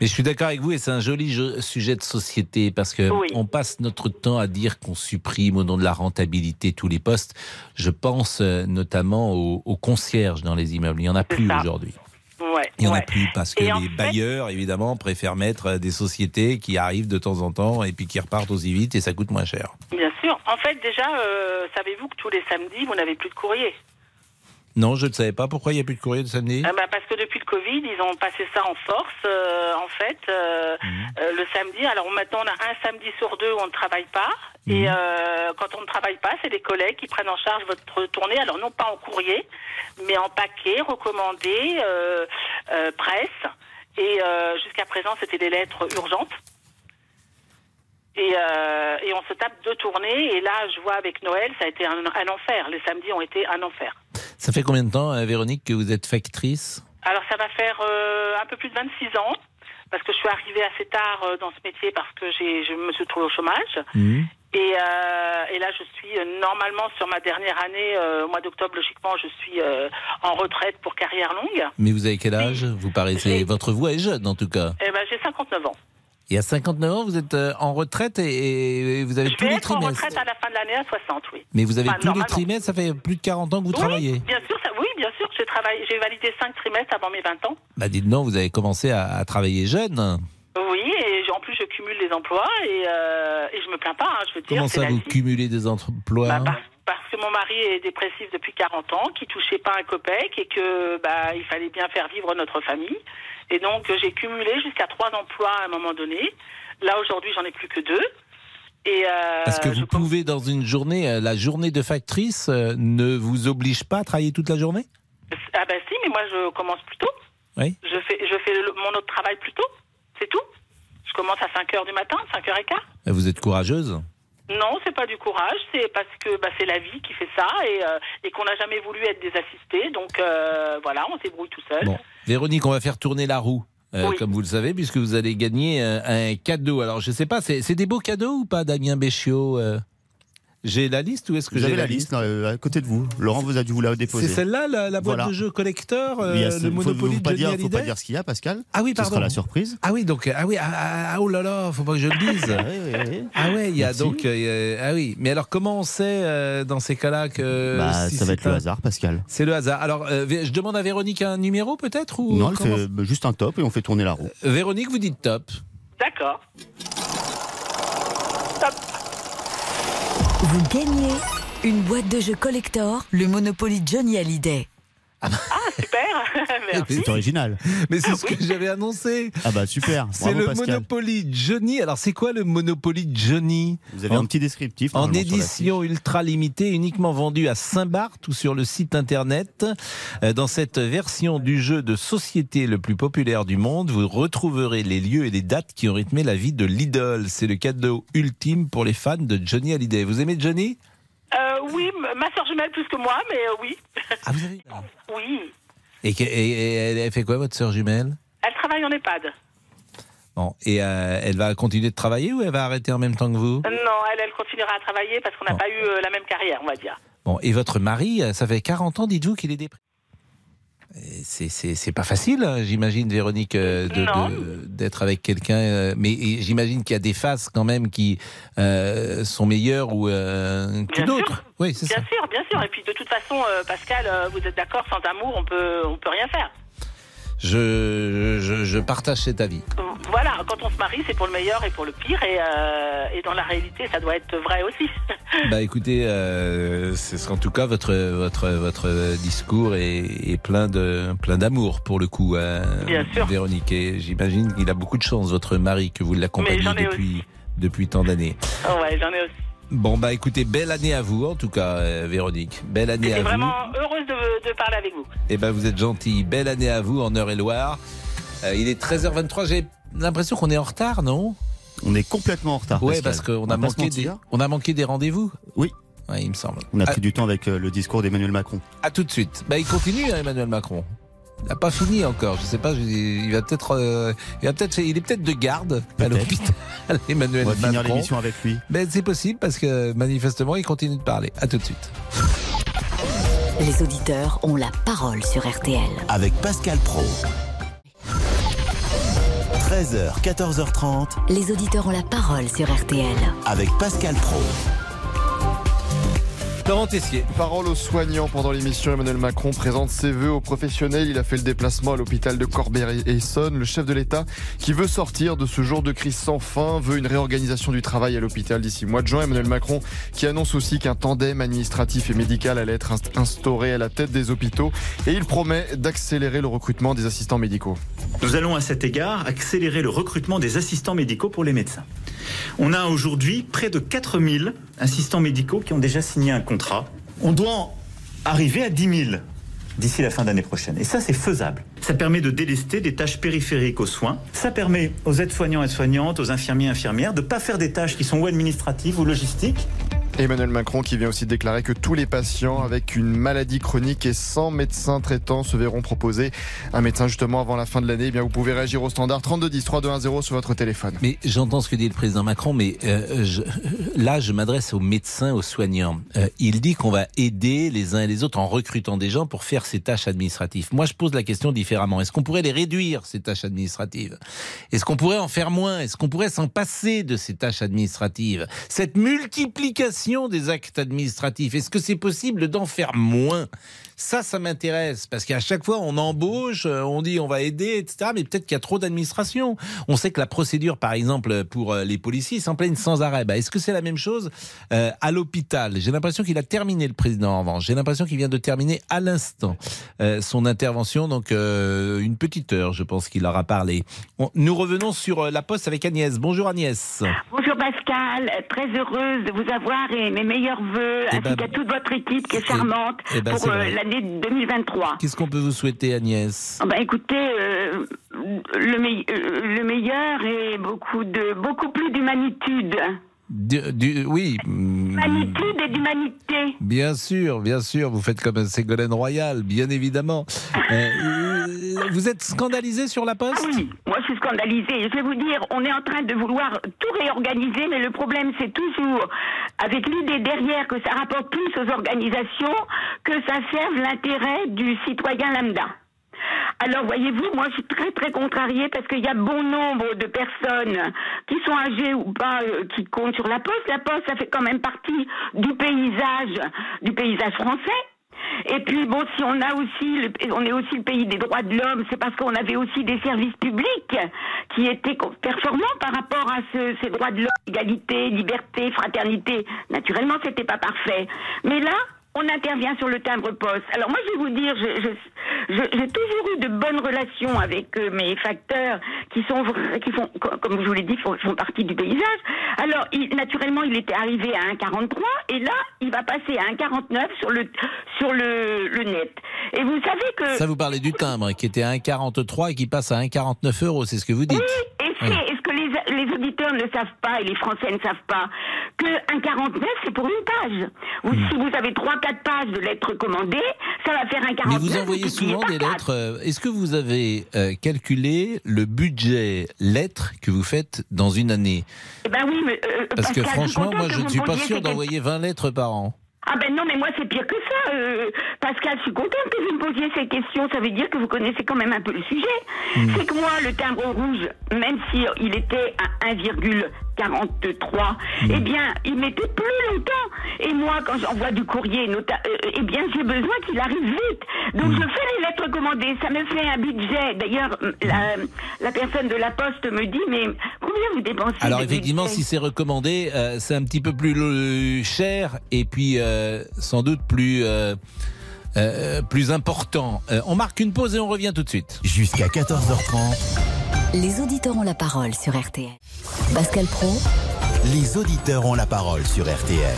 Mais je suis d'accord avec vous et c'est un joli sujet de société parce que on passe notre temps à dire qu'on supprime au nom de la rentabilité tous les postes. Je pense euh, notamment aux, concierges dans les immeubles. Il n'y en a plus aujourd'hui. Ouais, Il n'y en a plus parce que les bailleurs, évidemment, préfèrent mettre des sociétés qui arrivent de temps en temps et puis qui repartent aussi vite et ça coûte moins cher. Bien sûr. En fait, déjà, savez-vous que tous les samedis, vous n'avez plus de courrier? Non, je ne savais pas. Pourquoi il n'y a plus de courrier de samedi? Ah bah Parce que depuis le Covid, ils ont passé ça en force, euh, en fait, euh, mhm. euh, le samedi. Alors maintenant, on a un samedi sur deux où on ne travaille pas. Et mhm. quand on ne travaille pas, c'est les collègues qui prennent en charge votre tournée. Alors non pas en courrier, mais en paquet, recommandé, presse. Et jusqu'à présent, c'était des lettres urgentes. Et, et, on se tape deux tournées. Et là, je vois avec Noël, ça a été un, un enfer. Les samedis ont été un enfer. Ça fait combien de temps, euh, Véronique, que vous êtes factrice? Alors, ça va faire euh, un peu plus de 26 ans, parce que je suis arrivée assez tard euh, dans ce métier parce que je me suis trouvée au chômage. Mmh. Et, là, je suis normalement sur ma dernière année, au mois d'octobre, logiquement, je suis en retraite pour carrière longue. Mais vous avez quel âge? Vous paraissez, votre voix est jeune en tout cas. Eh ben, j'ai 59 ans. Et à 59 ans, vous êtes euh, en retraite et, vous avez tous les trimestres. en retraite à la fin de l'année à 60, oui. Mais vous avez tous les trimestres, ça fait plus de 40 ans que vous travaillez. Bien sûr, oui, bien sûr. J'ai travaillé, j'ai validé 5 trimestres avant mes 20 ans. Bah dites non, vous avez commencé à, travailler jeune. Oui, et en plus je cumule les emplois et, euh, et je me plains pas. Hein, je veux Comment ça, vous cumulez des emplois bah, parce, que mon mari est dépressif depuis 40 ans, qui touchait pas un copec et que bah il fallait bien faire vivre notre famille. Et donc, j'ai cumulé jusqu'à trois emplois à un moment donné. Là, aujourd'hui, j'en ai plus que deux. Et euh, Parce que vous pouvez, dans une journée, euh, la journée de factrice euh, ne vous oblige pas à travailler toute la journée? Ah ben si, mais moi, je commence plus tôt. Oui. Je fais, je fais mon autre travail plus tôt. C'est tout. Je commence à 5 h du matin, 5 h 15 Vous êtes courageuse? Non, c'est pas du courage, c'est parce que bah, c'est la vie qui fait ça et, et qu'on n'a jamais voulu être désassisté. Donc voilà, on s'ébrouille tout seul. Bon. Véronique, on va faire tourner la roue. Comme vous le savez, puisque vous allez gagner un cadeau. Alors, je sais pas, c'est des beaux cadeaux ou pas, Damien Béchiot j'ai la liste ou est-ce que j'ai la, liste, à côté de vous Laurent vous a dû vous la déposer. C'est celle-là, la, boîte de jeux collecteur, euh, le Monopoly de Johnny Hallyday. Faut pas dire ce qu'il y a, Pascal. Ah oui, pardon. Ce sera la surprise. Ah oui, donc ah oui, ah, ah, ah oh là là, faut pas que je le dise. ah oui, oui, Ah ouais, il y a donc euh, ah oui. Mais alors comment on sait euh, dans ces cas-là que bah, ça va être le hasard, Pascal. C'est le hasard. Alors je demande à Véronique un numéro peut-être ou Non, elle fait juste un top et on fait tourner la roue. Véronique, vous dites top. D'accord. Vous gagnez une boîte de jeux collector, le Monopoly Johnny Hallyday. Ah, super C'est original. Mais c'est ce que j'avais annoncé. Ah bah super. C'est le Monopoly Johnny. Alors c'est quoi le Monopoly Johnny Vous avez un petit descriptif. En édition ultra limitée, uniquement vendu à Saint-Barth ou sur le site internet. Euh, dans cette version du jeu de société le plus populaire du monde, vous retrouverez les lieux et les dates qui ont rythmé la vie de l'idole. C'est le cadeau ultime pour les fans de Johnny Hallyday. Vous aimez Johnny? Euh, oui, ma soeur jumelle plus que moi, mais euh, oui. Ah, vous avez Oui. Et, elle fait quoi, votre soeur jumelle? Elle travaille en EHPAD. Bon, et euh, elle va continuer de travailler ou elle va arrêter en même temps que vous? Non, elle, elle continuera à travailler parce qu'on n'a pas eu la même carrière, on va dire. Bon, et votre mari, ça fait 40 ans, dites-vous, qu'il est déprimé c'est pas facile, hein, j'imagine, Véronique, euh, d'être avec quelqu'un. Euh, mais j'imagine qu'il y a des faces quand même qui euh, sont meilleures ou que d'autres. Oui, ça. Bien sûr, bien sûr. Et puis de toute façon, Pascal, vous êtes d'accord, sans amour, on peut, on peut rien faire. Je, je, partage cet avis. Voilà, quand on se marie, c'est pour le meilleur et pour le pire, et, euh, et dans la réalité, ça doit être vrai aussi. bah écoutez, euh, c'est en tout cas votre votre votre discours est, plein de plein d'amour pour le coup, hein, Bien sûr. Véronique. Et j'imagine qu'il a beaucoup de chance, votre mari, que vous l'accompagnez depuis depuis tant d'années. ouais, j'en ai aussi. Bon, bah écoutez, belle année à vous en tout cas, euh, Véronique. Belle année à vous. vraiment heureuse de, parler avec vous. Eh ben, vous êtes gentil. Belle année à vous en Eure-et-Loire. Euh, il est 13h23. J'ai l'impression qu'on est en retard, non? On est complètement en retard. Oui, parce qu'on a, manqué des, on a manqué des rendez-vous. Oui. il me semble. On a pris du temps avec euh, le discours d'Emmanuel Macron. À tout de suite. Bah, il continue, hein, Emmanuel Macron. Il n'a pas fini encore. Je sais pas. Il va peut-être. Euh, il va peut-être. Il est peut-être de garde à l'hôpital. Emmanuel On va finir l'émission avec lui. Ben, c'est possible parce que manifestement il continue de parler. À tout de suite. Les auditeurs ont la parole sur RTL. Avec Pascal Pro. 13h, 14h30. Les auditeurs ont la parole sur RTL. Avec Pascal Pro. Tessier. Parole aux soignants pendant l'émission. Emmanuel Macron présente ses voeux aux professionnels. Il a fait le déplacement à l'hôpital de Corbeil-Essonne. Le chef de l'État, qui veut sortir de ce jour de crise sans fin, veut une réorganisation du travail à l'hôpital d'ici mois de juin. Emmanuel Macron qui annonce aussi qu'un tandem administratif et médical allait être instauré à la tête des hôpitaux. Et il promet d'accélérer le recrutement des assistants médicaux. Nous allons à cet égard accélérer le recrutement des assistants médicaux pour les médecins. On a aujourd'hui près de 4000 assistants médicaux qui ont déjà signé un contrat. On doit arriver à 10 000 d'ici la fin d'année prochaine. Et ça, c'est faisable. Ça permet de délester des tâches périphériques aux soins. Ça permet aux aides-soignants et soignantes, aux infirmiers et infirmières de ne pas faire des tâches qui sont ou administratives ou logistiques, Emmanuel Macron qui vient aussi déclarer que tous les patients avec une maladie chronique et sans médecin traitant se verront proposer un médecin justement avant la fin de l'année. Eh bien, vous pouvez réagir au standard 3210 3210 sur votre téléphone. Mais j'entends ce que dit le président Macron, mais euh, là, je m'adresse aux médecins, aux soignants. Euh, il dit qu'on va aider les uns et les autres en recrutant des gens pour faire ces tâches administratives. Moi, je pose la question différemment. Est-ce qu'on pourrait les réduire, ces tâches administratives? Est-ce qu'on pourrait en faire moins? Est-ce qu'on pourrait s'en passer de ces tâches administratives? Cette multiplication des actes administratifs. Est-ce que c'est possible d'en faire moins? Ça, ça m'intéresse parce qu'à chaque fois, on embauche, euh, on dit on va aider, etc. Mais peut-être qu'il y a trop d'administration. On sait que la procédure, par exemple, pour euh, les policiers, s'en plaignent sans arrêt. Bah, est-ce que c'est la même chose euh, à l'hôpital? J'ai l'impression qu'il a terminé le président en revanche. J'ai l'impression qu'il vient de terminer à l'instant son intervention. Donc une petite heure, je pense qu'il aura parlé. nous revenons sur la poste avec Agnès. Bonjour Agnès. Bonjour Pascal. Très heureuse de vous avoir et mes meilleurs voeux eh ainsi ben, qu'à toute votre équipe qui est charmante eh ben, pour la 2023. Qu'est-ce qu'on peut vous souhaiter, Agnès? Bah, Écoutez, euh, le, euh, le, meilleur et beaucoup de beaucoup plus d'humanitude. Du, oui. Humanitude et d'humanité. Bien sûr, bien sûr. Vous faites comme Ségolène Royal, bien évidemment. Euh, vous êtes scandalisé sur la Poste Oui, moi je suis scandalisée. Je vais vous dire, on est en train de vouloir tout réorganiser, mais le problème c'est toujours avec l'idée derrière que ça rapporte plus aux organisations que ça serve l'intérêt du citoyen lambda. Alors voyez-vous, moi je suis très très contrariée parce qu'il y a bon nombre de personnes qui sont âgées ou pas euh, qui comptent sur la poste. La poste, ça fait quand même partie du paysage, du paysage français. Et puis bon, si on a aussi, on est aussi le pays des droits de l'homme, c'est parce qu'on avait aussi des services publics qui étaient performants par rapport à ces droits de l'homme, égalité, liberté, fraternité. Naturellement, c'était pas parfait, mais là, on intervient sur le timbre-poste. Alors moi, je vais vous dire, j'ai toujours eu de bonnes relations avec euh, mes facteurs qui sont, qui font, comme je vous l'ai dit, font, partie du paysage. Alors, naturellement, il était arrivé à 1,43 et là, il va passer à 1,49 sur le sur le, le, net. Et vous savez que ça vous parlez du timbre qui était à 1,43 et qui passe à 1,49 euros, c'est ce que vous dites. Oui, et c'est ce que les, les auditeurs ne savent pas et les Français ne savent pas que 1,49 c'est pour une page? Ou hmm. si vous avez 3 4 pages de lettres commandées, ça va faire un 49. Mais vous envoyez souvent des lettres. Euh, est-ce que vous avez euh, calculé le budget lettres que vous faites dans une année? Eh ben oui, mais euh, parce que franchement, moi, je ne suis pas sûr d'envoyer 20 lettres par an. Ah ben non, mais moi c'est pire que ça. Pascal, je suis contente que vous me posiez ces questions. Ça veut dire que vous connaissez quand même un peu le sujet. Hmm. C'est que moi, le timbre rouge, même si il était à 1, 43, mmh. eh bien, il mettait plus longtemps. Et moi, quand j'envoie du courrier, euh, eh bien, j'ai besoin qu'il arrive vite. Donc, mmh. je fais les lettres commandées. Ça me fait un budget. D'ailleurs, la, personne de la poste me dit, mais combien vous dépensez Alors, effectivement, si c'est recommandé, euh, c'est un petit peu plus cher et puis euh, sans doute plus... plus important. on marque une pause et on revient tout de suite. Jusqu'à 14h30. Les auditeurs ont la parole sur RTL. Pascal Pro. Les auditeurs ont la parole sur RTL.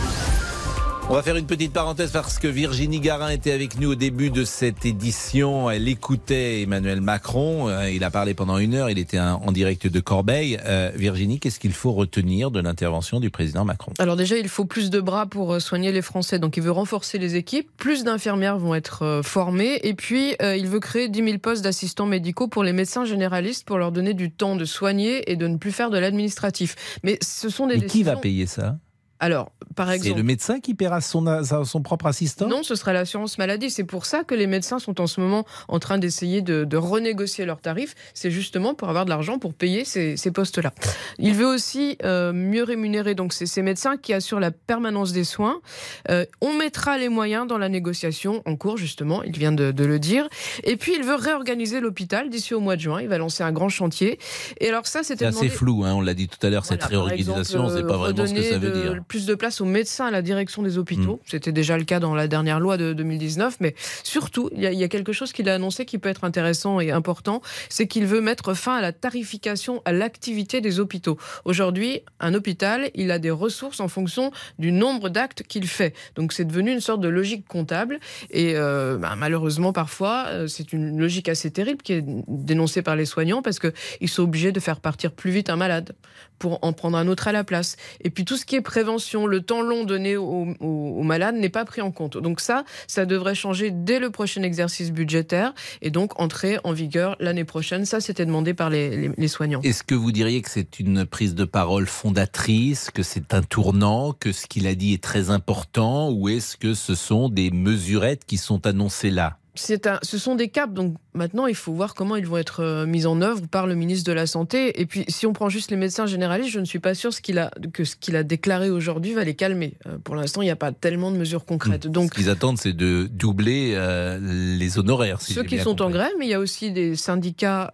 On va faire une petite parenthèse parce que Virginie Garin était avec nous au début de cette édition. Elle écoutait Emmanuel Macron. Euh, il a parlé pendant une heure. Il était en direct de Corbeil. Euh, Virginie, qu'est-ce qu'il faut retenir de l'intervention du président Macron? Alors déjà, il faut plus de bras pour euh, soigner les Français. Donc il veut renforcer les équipes. Plus d'infirmières vont être formées. Et puis, il veut créer 10 000 postes d'assistants médicaux pour les médecins généralistes pour leur donner du temps de soigner et de ne plus faire de l'administratif. Mais ce sont des Mais qui va payer ça? Alors, par exemple. C'est le médecin qui paiera son, son propre assistant? Non, ce sera l'assurance maladie. C'est pour ça que les médecins sont en ce moment en train d'essayer de, renégocier leurs tarifs. C'est justement pour avoir de l'argent pour payer ces, postes-là. Il veut aussi euh, mieux rémunérer donc ces, médecins qui assurent la permanence des soins. Euh, on mettra les moyens dans la négociation en cours, justement. Il vient de, le dire. Et puis, il veut réorganiser l'hôpital d'ici au mois de juin. Il va lancer un grand chantier. Et alors, ça, c'était. C'est assez flou, hein, on l'a dit tout à l'heure, cette réorganisation. C'est pas vraiment ce que ça veut dire plus de place aux médecins à la direction des hôpitaux. Mm. C'était déjà le cas dans la dernière loi de 2019, mais surtout, il y, a quelque chose qu'il a annoncé qui peut être intéressant et important, c'est qu'il veut mettre fin à la tarification à l'activité des hôpitaux. Aujourd'hui, un hôpital, il a des ressources en fonction du nombre d'actes qu'il fait. Donc c'est devenu une sorte de logique comptable et euh, bah, malheureusement parfois, euh, c'est une logique assez terrible qui est dénoncée par les soignants parce qu'ils sont obligés de faire partir plus vite un malade pour en prendre un autre à la place. Et puis tout ce qui est prévention, le temps long donné aux, malades n'est pas pris en compte. Donc ça, ça devrait changer dès le prochain exercice budgétaire et donc entrer en vigueur l'année prochaine. Ça, c'était demandé par les, les soignants. Est-ce que vous diriez que c'est une prise de parole fondatrice, que c'est un tournant, que ce qu'il a dit est très important, ou est-ce que ce sont des mesurettes qui sont annoncées là? Un, ce sont des caps, donc maintenant il faut voir comment ils vont être euh, mis en œuvre par le ministre de la Santé. Et puis si on prend juste les médecins généralistes, je ne suis pas sûr ce qu'il a, que ce qu'il a déclaré aujourd'hui va les calmer. Euh, pour l'instant, il n'y a pas tellement de mesures concrètes. Hmm. Donc, ce qu'ils attendent, c'est de doubler euh, les honoraires. ceux qui sont en grève, mais il y a aussi des syndicats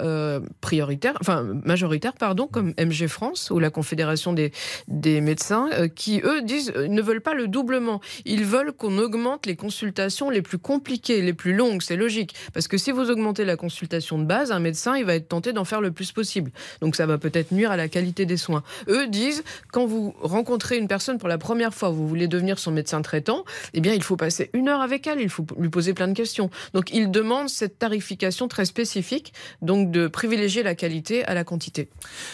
prioritaires, enfin majoritaires, pardon, comme MG France ou la Confédération des, des médecins, qui eux disent ne veulent pas le doublement. Ils veulent qu'on augmente les consultations les plus compliquées, les plus longues longue, c'est logique. Parce que si vous augmentez la consultation de base, un médecin, il va être tenté d'en faire le plus possible. Donc ça va peut-être nuire à la qualité des soins. Eux disent, quand vous rencontrez une personne pour la première fois, vous voulez devenir son médecin traitant, eh bien, il faut passer une heure avec elle, il faut lui poser plein de questions. Donc ils demandent cette tarification très spécifique, donc de privilégier la qualité à la quantité.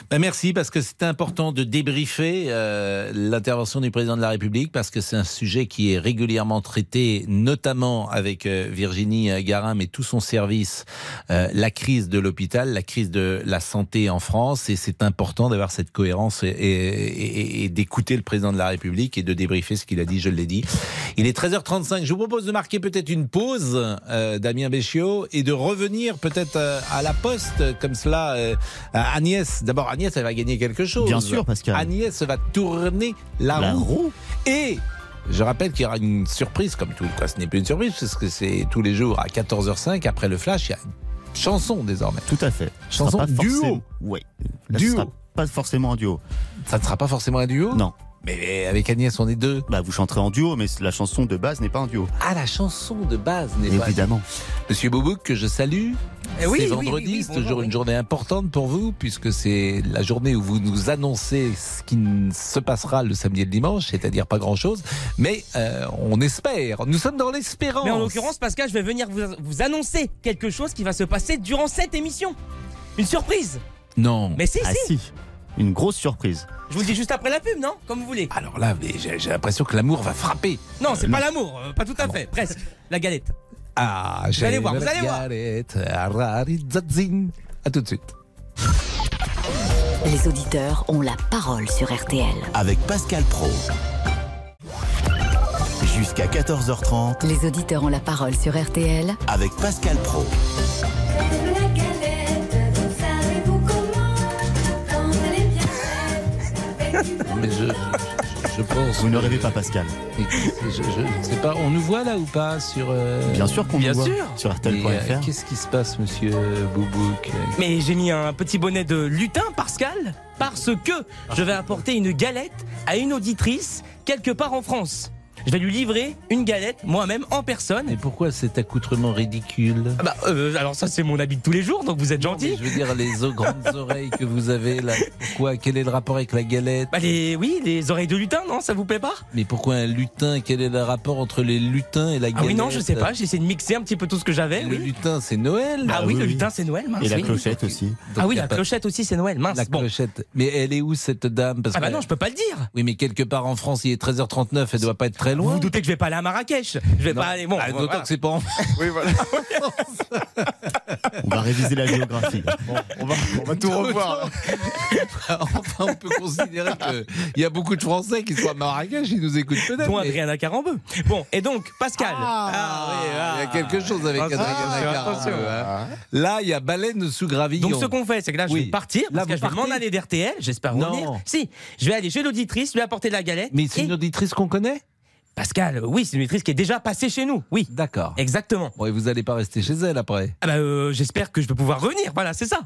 Ben merci, parce que c'est important de débriefer euh, l'intervention du président de la République, parce que c'est un sujet qui est régulièrement traité, notamment avec euh, Virginie Garin, mais tout son service, euh, la crise de l'hôpital, la crise de la santé en France, et c'est important d'avoir cette cohérence et, et d'écouter le président de la République et de débriefer ce qu'il a dit, je l'ai dit. Il est 13h35, je vous propose de marquer peut-être une pause, Damien Béchiot, et de revenir peut-être à la poste, comme cela, Agnès. D'abord, Agnès, elle va gagner quelque chose. Bien sûr, Pascal. Agnès va tourner la, roue. Et je rappelle qu'il y aura une surprise, comme tout. Quoi, ce n'est plus une surprise, parce que c'est tous les jours à 14h05, après le flash, il y a une chanson désormais. Tout à fait. Chanson duo. Oui. Duo. pas forcément un duo. Ça ne sera pas forcément un duo Non. Mais avec Agnès, on est deux. Bah, vous chanterez en duo, mais la chanson de base n'est pas un duo. Ah, la chanson de base n'est pas. Évidemment. Monsieur Boubouk, que je salue. Eh oui, c'est vendredi, c'est toujours une journée importante pour vous, puisque c'est la journée où vous nous annoncez ce qui se passera le samedi et le dimanche, c'est-à-dire pas grand-chose, mais euh, on espère. Nous sommes dans l'espérance. Mais en l'occurrence, Pascal, je vais venir vous, vous annoncer quelque chose qui va se passer durant cette émission. Une surprise. Non. Mais si, ah, si. Une grosse surprise. Je vous le dis juste après la pub, non? Comme vous voulez. Alors là, j'ai l'impression que l'amour va frapper. Non, c'est pas l'amour, euh, pas tout à ah fait, presque. La galette. Ah, vous allez voir, vous allez voir. À tout de suite. Les auditeurs ont la parole sur RTL. Avec Pascal Pro. Jusqu'à 14h30. Les auditeurs ont la parole sur RTL. Avec Pascal Pro. Mais je, je pense. Vous ne rêvez pas, Pascal. Je, ne sais pas. On nous voit là ou pas sur. Euh, Bien sûr qu'on Bien nous sûr. voit sur RTL.fr. Euh, Qu'est-ce qui se passe, monsieur Boubouk? Mais j'ai mis un petit bonnet de lutin, Pascal, parce que je vais apporter une galette à une auditrice quelque part en France. Je vais lui livrer une galette moi-même en personne. Et pourquoi cet accoutrement ridicule? Ah bah, euh, Alors ça c'est mon habit de tous les jours, donc vous êtes gentil. Je veux dire les grandes oreilles que vous avez là. Pourquoi Quel est le rapport avec la galette? Bah les, Oui, les oreilles de lutin, non Ça vous plaît pas? Mais pourquoi un lutin Quel est le rapport entre les lutins et la galette Ah oui, non, je sais pas. J'ai essayé de mixer un petit peu tout ce que j'avais. Le lutin, c'est Noël. Ah, oui, le lutin, c'est Noël. Mince, et la oui. clochette aussi. ah oui, la clochette aussi, c'est Noël. Mince. La clochette. Mais elle est où cette dame? Parce Ah bah que- non, je peux pas le dire. Oui, mais quelque part en France, il est 13h39, elle doit pas être très loin. Vous vous doutez que je vais pas aller à Marrakech. Je vais Non. pas aller. Bon, Ah, voilà. D'autant que c'est pas en Oui, voilà. On va réviser la géographie. On va, on va tout revoir. enfin, on peut considérer qu'il y a beaucoup de Français qui sont à Marrakech, ils nous écoutent peut-être. dont mais- Adriana Carambeu. Bon, et donc, Pascal. Ah, oui, il y a quelque chose avec Adriana Carambeu, attention. hein. Là, il y a baleine sous gravillon. Donc ce qu'on fait, c'est que là, je Oui. vais partir, Là, parce que je vais m'en aller d'RTL, j'espère Non. revenir. Si, je vais aller chez l'auditrice, lui apporter de la galette. Mais c'est et- une auditrice qu'on connaît? Pascal, oui, c'est une auditrice qui est déjà passée chez nous, oui. D'accord. Exactement. Bon, et vous n'allez pas rester chez elle après? Ah bah, euh, j'espère que je vais pouvoir revenir, voilà, c'est ça.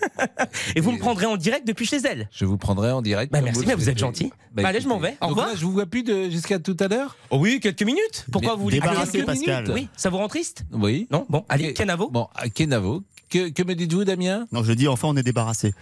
et vous me prendrez en direct depuis chez elle. Je vous prendrai en direct. Bah merci, le mais vous êtes gentil. Bah, Bah, allez, je m'en vais. Au revoir. là, je vous vois plus de... jusqu'à tout à l'heure? Oh oui, quelques minutes. Pourquoi Mais vous voulez Pascal? minutes Oui, ça vous rend triste? Oui. Non? Bon, allez. Kenavo. Bon, à Kenavo. Que, que me dites-vous, Damien? Non, je dis enfin, on est débarrassé.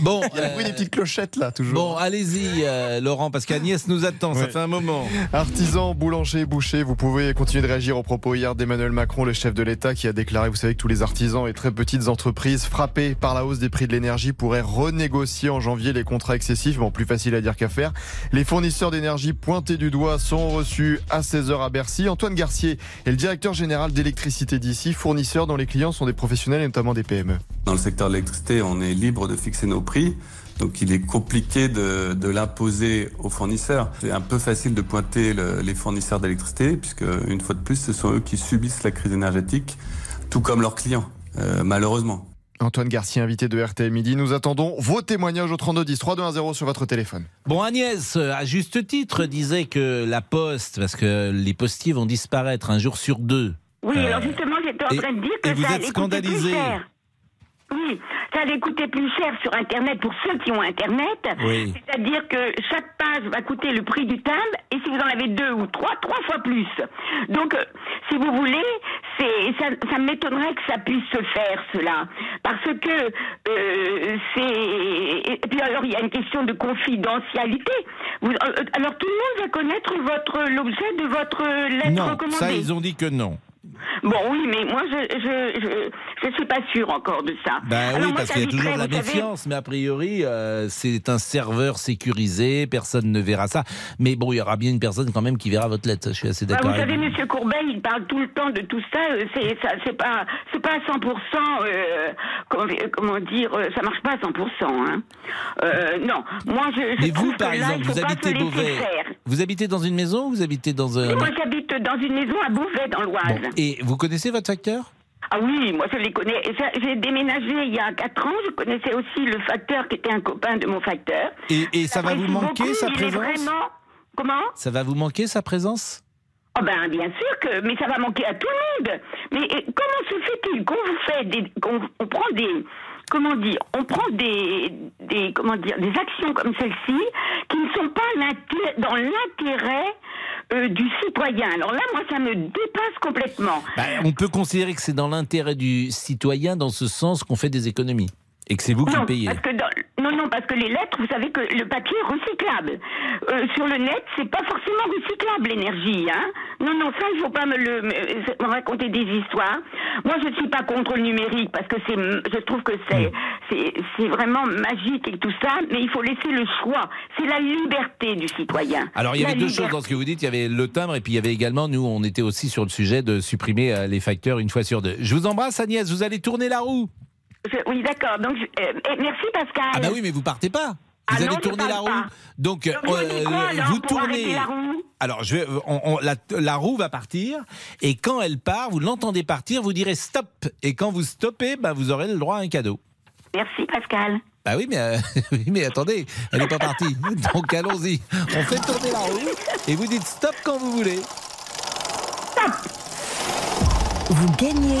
Bon, Il y a le euh, bruit des petites clochettes là, toujours. Bon, allez-y, euh, Laurent, parce qu'Agnès nous attend, ça Ouais. fait un moment. Artisans, boulangers, bouchers, vous pouvez continuer de réagir aux propos hier d'Emmanuel Macron, le chef de l'État, qui a déclaré, vous savez, que tous les artisans et très petites entreprises frappées par la hausse des prix de l'énergie pourraient renégocier en janvier les contrats excessifs. Bon, plus facile à dire qu'à faire. Les fournisseurs d'énergie pointés du doigt sont reçus à 16h à Bercy. Antoine Garcier est le directeur général d'électricité d'ici, fournisseur dont les clients sont des professionnels et notamment des PME. Dans le secteur de l'électricité, on est libre de fixer nos prix. Donc il est compliqué de, de l'imposer aux fournisseurs. C'est un peu facile de pointer le- les fournisseurs d'électricité, puisque une fois de plus, ce sont eux qui subissent la crise énergétique, tout comme leurs clients, euh, malheureusement. Antoine Garcier, invité de RTL Midi. Nous attendons vos témoignages au 3210 3210 sur votre téléphone. Bon, Agnès, à juste titre, disait que la poste, parce que les postiers vont disparaître un jour sur deux. Oui, Euh, alors justement, en et- train de dire et que vous ça êtes allait coûter plus scandalisé. cher. Oui, ça allait coûter plus cher sur Internet pour ceux qui ont Internet. Oui. C'est-à-dire que chaque page va coûter le prix du timbre et si vous en avez deux ou trois, trois fois plus. Donc, euh, si vous voulez, c'est ça, ça m'étonnerait que ça puisse se faire cela, parce que euh, c'est. Et puis alors il y a une question de confidentialité. Vous- euh, alors tout le monde va connaître votre l'objet de votre lettre Non, recommandée. ça, ils ont dit que non. Bon, oui, mais moi, je je, je, je suis pas sûre encore de ça. Ben Alors, oui, moi, parce qu'il y a toujours de la savez, méfiance, mais a priori, euh, c'est un serveur sécurisé, personne ne verra ça. Mais bon, il y aura bien une personne quand même qui verra votre lettre, je suis assez Bah, d'accord. vous savez. Monsieur Courbet, il parle tout le temps de tout ça. euh, C'est pas, pas à 100 euh, comment, comment dire, ça marche pas à 100% hein. Euh, non, moi je. je Mais vous, par exemple, vous habitez Beauvais. Vous habitez dans une maison ou vous habitez dans un... Oui, moi j'habite dans une maison à Beauvais, dans l'Oise. Et vous connaissez votre facteur? Ah oui, moi je les connais. J'ai déménagé il y a 4 ans. Je connaissais aussi le facteur qui était un copain de mon facteur. Et, et ça va vous manquer beaucoup, sa présence? vraiment. Comment? Ça va vous manquer sa présence? Oh ben bien sûr que, mais ça va manquer à tout le monde. Mais comment se fait-il qu'on vous fait des, qu'on on prend des, comment dire, on prend des, des, comment dire, des actions comme celle-ci qui ne sont pas dans l'intérêt euh, du citoyen. Alors là, moi, ça me dépasse complètement. Bah, On peut considérer que c'est dans l'intérêt du citoyen dans ce sens qu'on fait des économies. Et que c'est vous qui non, le payez. Parce que dans- non, non, parce que les lettres, vous savez que le papier est recyclable. Euh, sur le net, c'est pas forcément recyclable l'énergie, hein. Non, non, ça, il faut pas me le me, me raconter des histoires. Moi, je suis pas contre le numérique parce que c'est, je trouve que c'est, c'est, c'est vraiment magique et tout ça, mais il faut laisser le choix. C'est la liberté du citoyen. Alors il y La avait deux liberté. choses dans ce que vous dites. Il y avait le timbre et puis il y avait également, nous, on était aussi sur le sujet de supprimer euh, les facteurs une fois sur deux. Je vous embrasse Agnès, vous allez tourner la roue. Oui, d'accord. Donc, je- euh, eh, merci Pascal. Ah bah oui, mais vous partez pas. Vous Ah allez non, tourner la roue. pas. Donc, euh, quoi, alors, vous tournez. la roue Alors, je vais, on- on- la, la roue va partir et quand elle part, vous l'entendez partir, vous direz stop. Et quand vous stoppez, bah, vous aurez le droit à un cadeau. Merci Pascal. Bah oui, mais, euh, mais attendez, elle n'est pas partie. Donc allons-y. On fait tourner la roue et vous dites stop quand vous voulez. Vous gagnez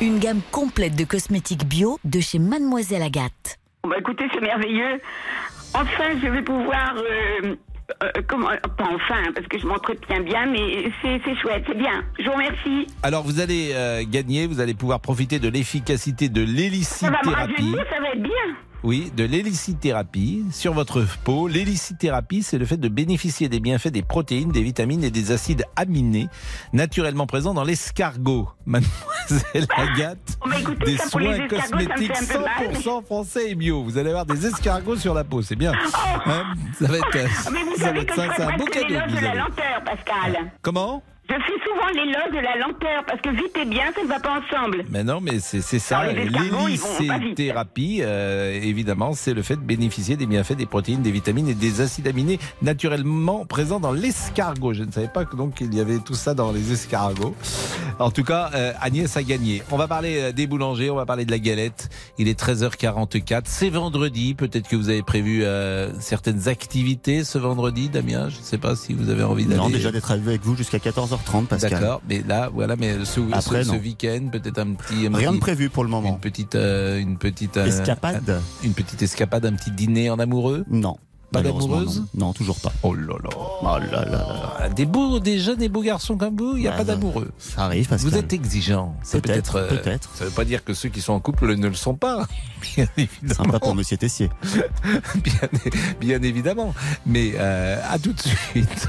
une gamme complète de cosmétiques bio de chez Mademoiselle Agathe. Bon, bah, écoutez, c'est merveilleux. Enfin, je vais pouvoir. euh, euh, comment Pas enfin, parce que je m'entretiens bien, mais c'est chouette, c'est bien. Je vous remercie. Alors vous allez euh, gagner, vous allez pouvoir profiter de l'efficacité de Ça va me l'hélicithérapie. rajeunir, ça va être bien. Oui, de l'hélicithérapie sur votre peau. L'hélicithérapie, c'est le fait de bénéficier des bienfaits des protéines, des vitamines et des acides aminés naturellement présents dans l'escargot. Mademoiselle Agathe, Oh, bah, écoutez, des ça, pour les soins cosmétiques fait un peu mal. 100% français et bio. Vous allez avoir des escargots sur la peau, c'est bien. Hein ça va être, Oh. Mais vous ça va être que ça, je un beau cadeau. de la lenteur, Pascal. Comment? Je fais souvent l'éloge de la lenteur, parce que vite et bien, ça ne va pas ensemble. Mais non, mais c'est c'est ça. Alors, les escargots, ils vont pas vite. L'hélicithérapie, euh, évidemment, c'est le fait de bénéficier des bienfaits des protéines, des vitamines et des acides aminés naturellement présents dans l'escargot. Je ne savais pas que donc il y avait tout ça dans les escargots. En tout cas, euh, Agnès a gagné. On va parler euh, des boulangers, on va parler de la galette. Il est 13h44. C'est vendredi. Peut-être que vous avez prévu euh, certaines activités ce vendredi, Damien. Je ne sais pas si vous avez envie d'aller. Non, déjà d'être avec vous jusqu'à 14h30, Pascal. D'accord, mais là, voilà, mais ce, Après, ce- week-end, peut-être un petit. un Rien de prévu pour le moment. Une petite, euh, une petite euh, Escapade un- Une petite escapade, un petit dîner en amoureux? Non. Pas d'amoureuse? non. Non, toujours pas. Oh là là. Oh là là là. Ah, Des beaux, des jeunes et beaux garçons comme vous, il n'y a Bah, pas d'amoureux. Ça arrive, Pascal. Vous êtes exigeant. Peut-être, être. euh, peut-être. Ça ne veut pas dire que ceux qui sont en couple ne le sont pas. Bien évidemment. Sympa pour Monsieur Tessier. bien, bien évidemment. Mais euh, à tout de suite.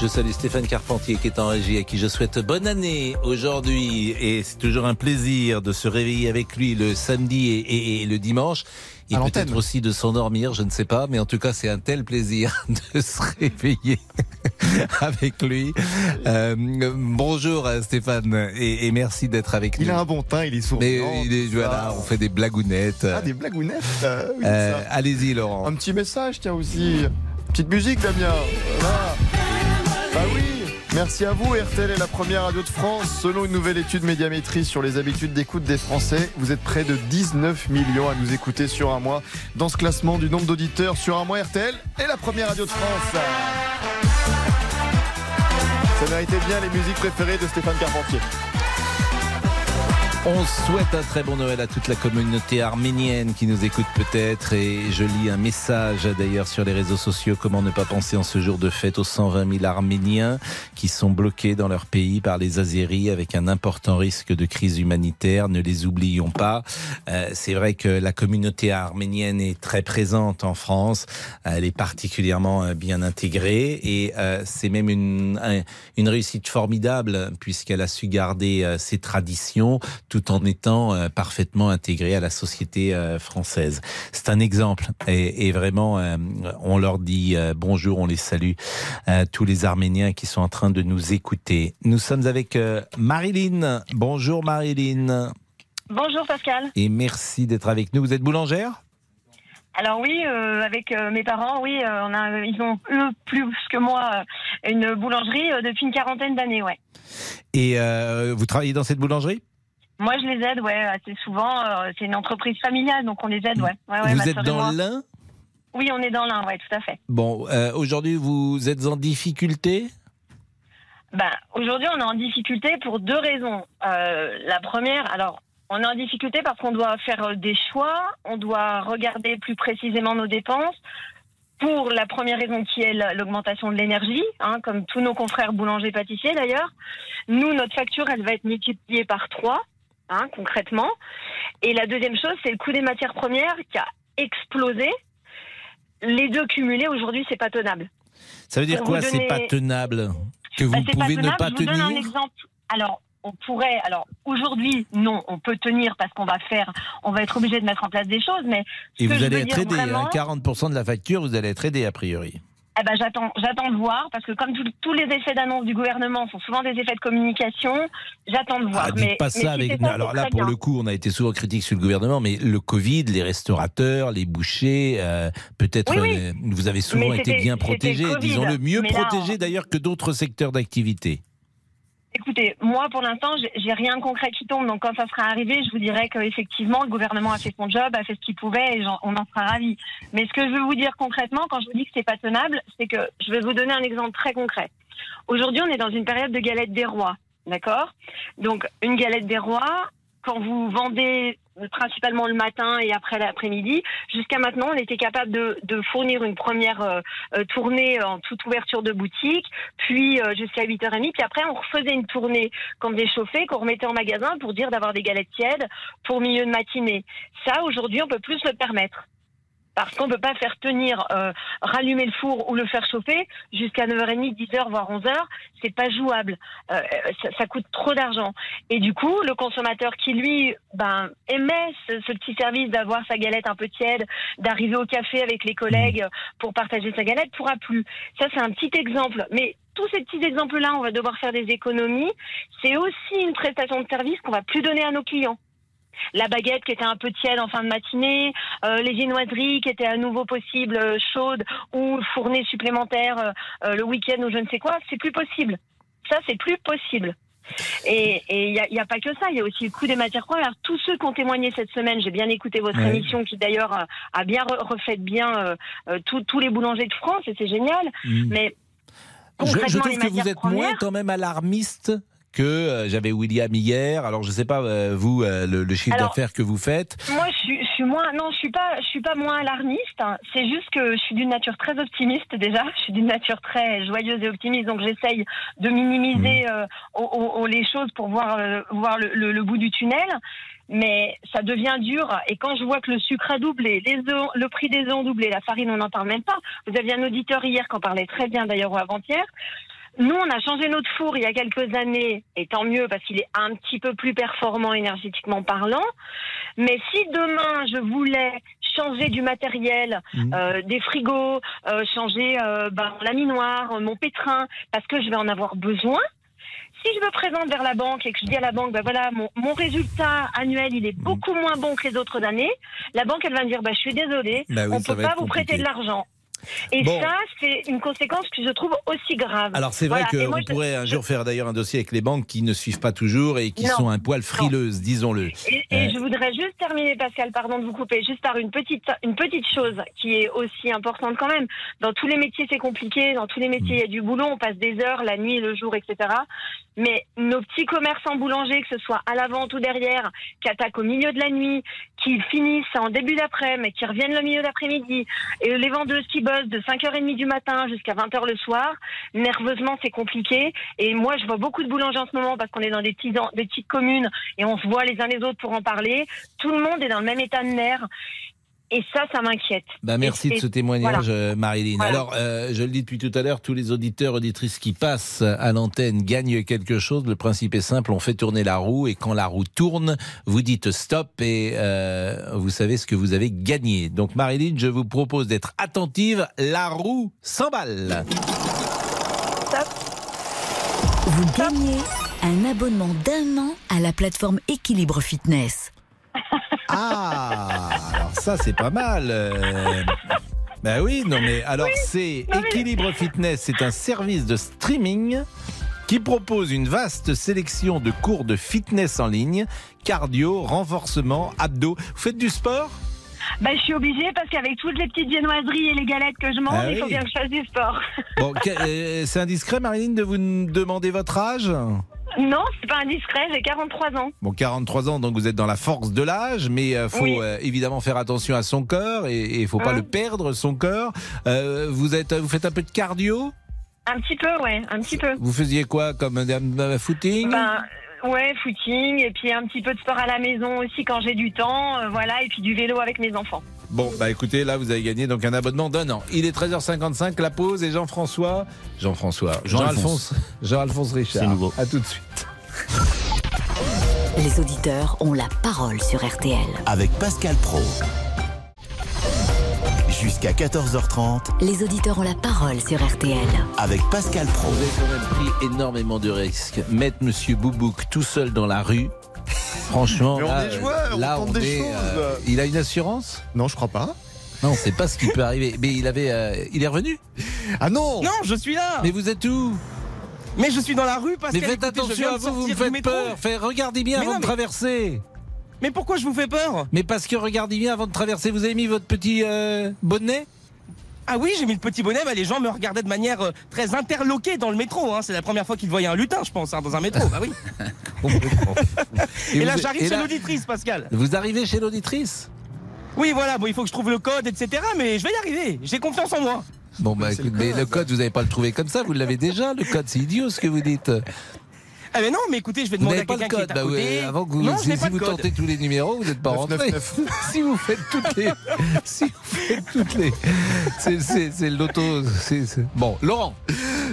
Je salue Stéphane Carpentier qui est en régie à qui je souhaite bonne année aujourd'hui et c'est toujours un plaisir de se réveiller avec lui le samedi et, et- et le dimanche et peut-être aussi de s'endormir, je ne sais pas, mais en tout cas c'est un tel plaisir de se réveiller avec lui. Euh, bonjour euh, Stéphane et, et merci d'être avec nous. Il a un bon teint, il est mais souriant. il est, voilà, on fait des blagounettes. Ah, des blagounettes euh, oui, Euh. Allez-y Laurent. Un petit message, tiens aussi. Petite musique, Damien. Voilà. Merci à vous. RTL est la première radio de France. Selon une nouvelle étude médiamétrie sur les habitudes d'écoute des Français, vous êtes près de 19 millions à nous écouter sur un mois. Dans ce classement du nombre d'auditeurs sur un mois, RTL est la première radio de France. Ça méritait bien les musiques préférées de Stéphane Carpentier. On souhaite un très bon Noël à toute la communauté arménienne qui nous écoute peut-être et je lis un message d'ailleurs sur les réseaux sociaux comment ne pas penser en ce jour de fête aux 120 000 Arméniens qui sont bloqués dans leur pays par les Azéris avec un important risque de crise humanitaire? Ne les oublions pas. Euh, c'est vrai que la communauté arménienne est très présente en France. Elle est particulièrement euh, bien intégrée et euh, c'est même une, une réussite formidable puisqu'elle a su garder ses traditions tout en étant euh, parfaitement intégré à la société euh, française. C'est un exemple et, vraiment, euh, on leur dit bonjour, on les salue, tous les Arméniens qui sont en train de nous écouter. Nous sommes avec Marilyn. Bonjour Marilyn. Bonjour Pascal. Et merci d'être avec nous. Vous êtes boulangère? Alors oui, avec mes parents, oui, on a, ils ont eux plus que moi une boulangerie depuis une quarantaine d'années, ouais. Et vous travaillez dans cette boulangerie? Moi, je les aide, ouais, assez souvent. Euh, c'est une entreprise familiale, donc on les aide, ouais. vous êtes dans l'un Oui, on est dans l'un, ouais, tout à fait. Bon, euh, aujourd'hui, vous êtes en difficulté ben, Aujourd'hui, on est en difficulté pour deux raisons. Euh, la première, alors, on est en difficulté parce qu'on doit faire des choix, on doit regarder plus précisément nos dépenses. Pour la première raison qui est l'augmentation de l'énergie, hein, comme tous nos confrères boulangers-pâtissiers d'ailleurs. Nous, notre facture, elle va être multipliée par trois. Hein, concrètement. Et la deuxième chose, c'est le coût des matières premières qui a explosé. Les deux cumulés, aujourd'hui, c'est pas tenable. Ça veut dire quoi, c'est pas tenable Que vous bah, pouvez ne pas Je vous tenir donne un exemple. Alors, on pourrait, alors aujourd'hui, non, on peut tenir parce qu'on va faire, on va être obligé de mettre en place des choses, mais. Et vous allez être aidé, 40% hein, de la facture, vous allez être aidé a priori. Eh ben, j'attends, j'attends de voir parce que comme tous les effets d'annonce du gouvernement sont souvent des effets de communication, j'attends de voir. Ah, mais, pas ça avec. alors là, pour le coup, on a été souvent critique sur le gouvernement, mais le Covid, les restaurateurs, les bouchers, euh, peut-être, euh, vous avez souvent été bien protégés, disons-le, mieux protégés d'ailleurs que d'autres secteurs d'activité. Écoutez, moi pour l'instant, j'ai rien de concret qui tombe. Donc quand ça sera arrivé, je vous dirai qu'effectivement, le gouvernement a fait son job, a fait ce qu'il pouvait et on en sera ravis. Mais ce que je veux vous dire concrètement, quand je vous dis que c'est pas tenable, c'est que je vais vous donner un exemple très concret. Aujourd'hui, on est dans une période de galette des rois. D'accord? Donc, une galette des rois, quand vous vendez principalement le matin et après l'après-midi. Jusqu'à maintenant, on était capable de, de fournir une première euh, euh, tournée en toute ouverture de boutique, puis euh, jusqu'à 8h30, puis après on refaisait une tournée qu'on faisait chauffer, qu'on remettait en magasin pour dire d'avoir des galettes tièdes pour milieu de matinée. Ça, aujourd'hui, on peut plus le permettre parce qu'on ne peut pas faire tenir, euh, rallumer le four ou le faire chauffer jusqu'à 9h30, 10h, voire 11h. C'est pas jouable. Euh, ça, coûte trop d'argent. Et du coup, le consommateur qui, lui, ben, aimait ce, petit service d'avoir sa galette un peu tiède, d'arriver au café avec les collègues pour partager sa galette, pourra plus. Ça, c'est un petit exemple. Mais tous ces petits exemples-là, on va devoir faire des économies. C'est aussi une prestation de service qu'on va plus donner à nos clients la baguette qui était un peu tiède en fin de matinée, euh, les viennoiseries qui étaient à nouveau possibles euh, chaudes ou fournées supplémentaires euh, le week-end ou je ne sais quoi, c'est plus possible. Ça, c'est plus possible. Et il n'y a, pas que ça, il y a aussi le coût des matières premières. Tous ceux qui ont témoigné cette semaine, j'ai bien écouté votre émission qui d'ailleurs a bien refait bien tous les boulangers de France et c'est génial. Mmh. Mais je, je, trouve que vous êtes moins quand même alarmiste que euh, j'avais William hier. Alors je sais pas euh, vous euh, le, chiffre d'affaires que vous faites. Moi je suis, je suis, moins non je suis pas je suis pas moins alarmiste. Hein. C'est juste que je suis d'une nature très optimiste déjà. Je suis d'une nature très joyeuse et optimiste donc j'essaye de minimiser mmh. les choses pour voir voir le, le, bout du tunnel. Mais ça devient dur et quand je vois que le sucre a doublé, les le prix des œufs ont doublé, la farine on n'en parle même pas. Vous aviez un auditeur hier qui en parlait très bien d'ailleurs ou avant-hier. Nous, on a changé notre four il y a quelques années, et tant mieux parce qu'il est un petit peu plus performant énergétiquement parlant. Mais si demain je voulais changer du matériel, mmh. euh, des frigos, euh, changer euh, ben, la minoire, mon pétrin, parce que je vais en avoir besoin, si je me présente vers la banque et que je dis à la banque, ben voilà, mon, mon résultat annuel, il est mmh. beaucoup moins bon que les autres années, la banque, elle va me dire, ben, je suis désolée, bah on ne peut pas vous prêter de l'argent. Et Bon. ça, c'est une conséquence que je trouve aussi grave. Alors c'est vrai Voilà. Qu'on je- pourrait un jour faire d'ailleurs un dossier avec les banques qui ne suivent pas toujours et qui Non. sont un poil frileuses, disons-le. Et, et Euh, je voudrais juste terminer, Pascal, pardon de vous couper, juste par une petite, une petite chose qui est aussi importante quand même. Dans tous les métiers, c'est compliqué. Dans tous les métiers, il y a du boulot. On passe des heures, la nuit, le jour, etc. Mais nos petits commerçants boulangers, que ce soit à l'avant ou derrière, qui attaquent au milieu de la nuit, qui finissent en début d'après, mais qui reviennent le milieu d'après-midi, et les vendeuses qui bossent de 5h30 du matin jusqu'à 20h le soir, nerveusement, c'est compliqué. Et moi, je vois beaucoup de boulangers en ce moment parce qu'on est dans des, des petites communes et on se voit les uns les autres pour en parler. Tout le monde est dans le même état de nerfs. Et ça, ça m'inquiète. Bah, merci Et- de ce témoignage, voilà. euh, Marilyn. Voilà. Alors, euh, je le dis depuis tout à l'heure, tous les auditeurs, auditrices qui passent à l'antenne gagnent quelque chose. Le principe est simple, on fait tourner la roue et quand la roue tourne, vous dites stop et euh, vous savez ce que vous avez gagné. Donc, Marilyn, je vous propose d'être attentive. La roue s'emballe. Vous gagnez un abonnement d'un an à la plateforme Équilibre Fitness. Ah, alors ça, c'est pas mal. euh. Ben oui, non mais alors c'est Équilibre Fitness, c'est un service de streaming qui propose une vaste sélection de cours de fitness en ligne, cardio, renforcement, abdos. Vous faites du sport? Ben, je suis obligée parce qu'avec toutes les petites viennoiseries et les galettes que je mange, Ah il faut bien que je fasse du sport. Bon, euh, c'est indiscret, Marilyn, de vous demander votre âge? Non, c'est pas indiscret, j'ai 43 ans. Bon, 43 ans, donc vous êtes dans la force de l'âge, mais il faut Oui. euh, évidemment faire attention à son corps et il faut pas Hein le perdre, son corps. Euh, vous, êtes, vous faites un peu de cardio? Un petit peu, ouais, un petit peu. Vous faisiez quoi comme un, footing? Ben, ouais, footing, et puis un petit peu de sport à la maison aussi quand j'ai du temps, euh, voilà, et puis du vélo avec mes enfants. Bon, bah écoutez, là vous avez gagné donc un abonnement d'un an. Il est 13h55, la pause et Jean-François, Jean-François, Jean-Alphonse. Jean-Alphonse, Jean-Alphonse Richard. C'est nouveau. À tout de suite. Les auditeurs ont la parole sur RTL. Avec Pascal Pro. Jusqu'à 14h30 Les auditeurs ont la parole sur RTL. avec Pascal Pro. Vous avez quand même pris énormément de risques. Mettre Monsieur Boubouk tout seul dans la rue. Franchement, Mais on là, est on des est, choses. euh, il a une assurance? Non, je crois pas. Non, c'est pas ce qui peut arriver. Mais il avait, euh, il est revenu. Ah non Non, je suis là. Mais vous êêtes où? Mais je suis dans la rue parce Mais que. faites attention à vous, vous me faites peur. Fait, regardez bien Mais avant non, de mais- traverser. Mais pourquoi je vous fais peur? Mais parce que regardez bien avant de traverser, vous avez mis votre petit euh, bonnet? Ah oui, j'ai mis le petit bonnet, bah, les gens me regardaient de manière euh, très interloquée dans le métro. Hein. C'est la première fois qu'ils voyaient un lutin, je pense, hein, dans un métro. Bah oui. Et, là, j'arrive chez l'auditrice, Pascal. Vous arrivez chez l'auditrice? Oui, voilà, bon, il faut que je trouve le code, etc. Mais je vais y arriver. J'ai confiance en moi. Bon, bah écoute, mais le code, vous n'allez pas le trouver comme ça, vous l'avez déjà, le code, c'est idiot ce que vous dites. Ah mais non, mais écoutez, je vais demander à pas le quelqu'un qui code, est à bah, côté. avant que vous, non, si, si vous tentez tous les numéros, vous n'êtes pas rentré. 999. si vous faites toutes les, si vous faites toutes les, c'est, c'est, c'est l'auto, bon, Laurent.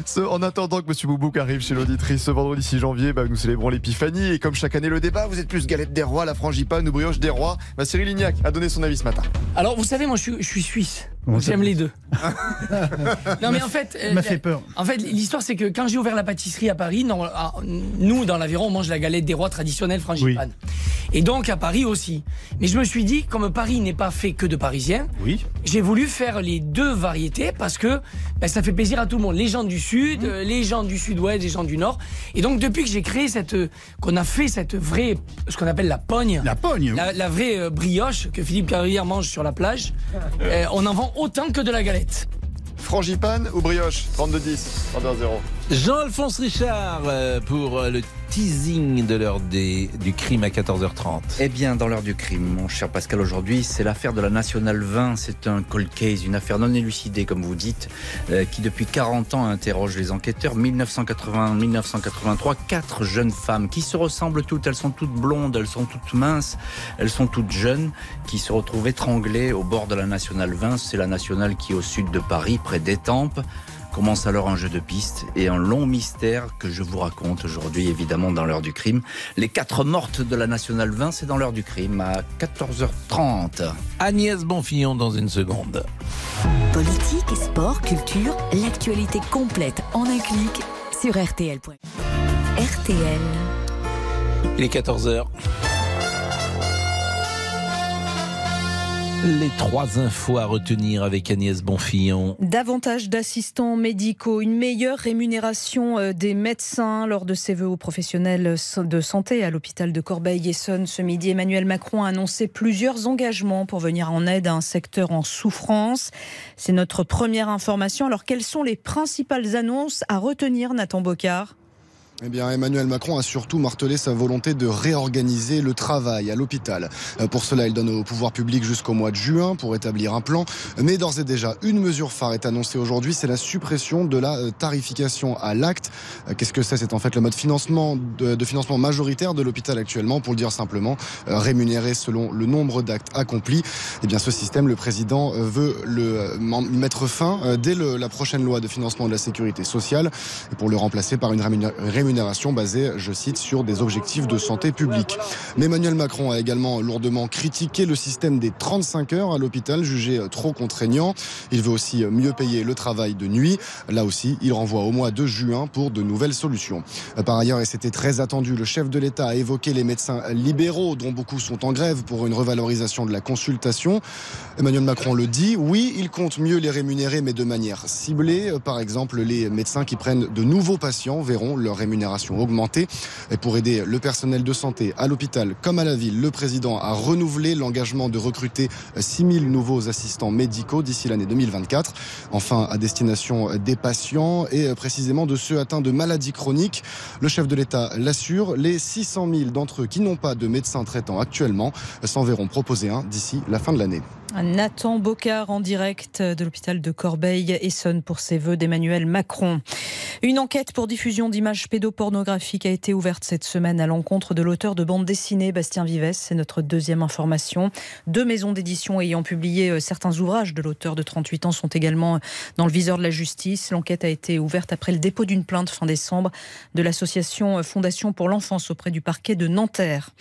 Ce- en attendant que Monsieur Boubouk arrive chez l'auditrice ce vendredi 6 janvier, bah, nous célébrons l'épiphanie. Et comme chaque année, le débat, vous êtes plus galette des rois, la frangipane ou brioche des rois. Bah, Cyril Lignac a donné son avis ce matin. Alors, vous savez, moi, je suis, je suis suisse. J'aime les deux. non, mais en fait. Ça m'a fait peur. En fait, l'histoire, c'est que quand j'ai ouvert la pâtisserie à Paris, non, à- nous, dans l'Aveyron, on mange la galette des rois traditionnelle frangipane. Et donc, à Paris aussi. Mais je me suis dit, comme Paris n'est pas fait que de Parisiens, Oui. j'ai voulu faire les deux variétés parce que ben, ça fait plaisir à tout le monde. Les gens du Sud, euh, les gens du Sud-Ouest, les gens du Nord. Et donc, depuis que j'ai créé cette. euh, qu'on a fait cette vraie. ce qu'on appelle la pogne. La pogne. La, la vraie euh, brioche que Philippe Carrière mange sur la plage, euh, on en vend autant que de la galette. Frangipane ou brioche? 32-10, 32-0. Jean-Alphonse Richard euh, pour euh, le teasing de l'heure des- du crime à 14h30. Eh bien, dans l'heure du crime, mon cher Pascal, aujourd'hui, c'est l'affaire de la Nationale 20. C'est un cold case, une affaire non élucidée, comme vous dites, euh, qui depuis 40 ans interroge les enquêteurs. 1980-1983, quatre jeunes femmes qui se ressemblent toutes. Elles sont toutes blondes, elles sont toutes minces, elles sont toutes jeunes, qui se retrouvent étranglées au bord de la Nationale 20. C'est la Nationale qui est au sud de Paris, près d'Étampes. Commence alors un jeu de pistes et un long mystère que je vous raconte aujourd'hui, évidemment, dans l'heure du crime. Les quatre mortes de la Nationale 20, c'est dans l'heure du crime, à 14h30. Agnès Bonfillon dans une seconde. Politique, sport, culture, l'actualité complète en un clic sur RTL. RTL. Il est 14h. Les trois infos à retenir avec Agnès Bonfillon. Davantage d'assistants médicaux, une meilleure rémunération euh, des médecins lors de ses vœux aux professionnels de santé à l'hôpital de Corbeil-Essonne ce midi. Emmanuel Macron a annoncé plusieurs engagements pour venir en aide à un secteur en souffrance. C'est notre première information. Alors, quelles sont les principales annonces à retenir, Nathan Bocard? Eh bien, Emmanuel Macron a surtout martelé sa volonté de réorganiser le travail à l'hôpital. Euh, pour cela, il donne au pouvoir public jusqu'au mois de juin pour établir un plan. Mais d'ores et déjà, une mesure phare est annoncée aujourd'hui, c'est la suppression de la euh, tarification à l'acte. Euh, qu'est-ce que c'est? C'est en fait le mode financement de, financement majoritaire de l'hôpital actuellement, pour le dire simplement, rémunéré selon le nombre d'actes accomplis. Eh bien, ce système, le président veut le mettre fin dès la prochaine loi de financement de la sécurité sociale, pour le remplacer par une rémunération rémunération basée, je cite, sur des objectifs de santé publique. Mais Emmanuel Macron a également lourdement critiqué le système des 35 heures à l'hôpital, jugé trop contraignant. Il veut aussi mieux payer le travail de nuit. Là aussi, il renvoie au mois de juin pour de nouvelles solutions. Par ailleurs, et c'était très attendu, le chef de l'État a évoqué les médecins libéraux, dont beaucoup sont en grève pour une revalorisation de la consultation. Emmanuel Macron le dit, oui, il compte mieux les rémunérer, mais de manière ciblée. Par exemple, les médecins qui prennent de nouveaux patients verront leur pour aider le personnel de santé à l'hôpital comme à la ville, le président a renouvelé l'engagement de recruter 6000 nouveaux assistants médicaux d'ici l'année 2024. Enfin, à destination des patients et précisément de ceux atteints de maladies chroniques. Le chef de l'État l'assure, les 600 000 d'entre eux qui n'ont pas de médecin traitant actuellement s'en verront proposer un d'ici la fin de l'année. Nathan Bocard en direct de l'hôpital de Corbeil-Essonne pour ses vœux d'Emmanuel Macron. Une enquête pour diffusion d'images pédopornographiques a été ouverte cette semaine à l'encontre de l'auteur de bande dessinée Bastien Vives. C'est notre deuxième information. Deux maisons d'édition ayant publié euh, certains ouvrages de l'auteur de 38 ans sont également dans le viseur de la justice. L'enquête a été ouverte après le dépôt d'une plainte fin décembre de l'association Fondation pour l'enfance auprès du parquet de Nanterre.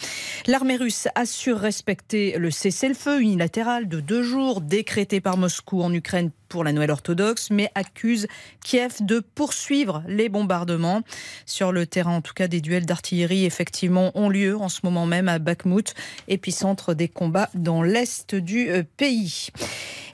L'armée russe assure respecter le cessez-le-feu unilatéral de deux jours décrété par Moscou en Ukraine pour la Noël orthodoxe, mais accuse Kiev de poursuivre les bombardements. Sur le terrain, en tout cas, des duels d'artillerie, effectivement, ont lieu en ce moment même à Bakhmut, épicentre des combats dans l'est du euh, pays.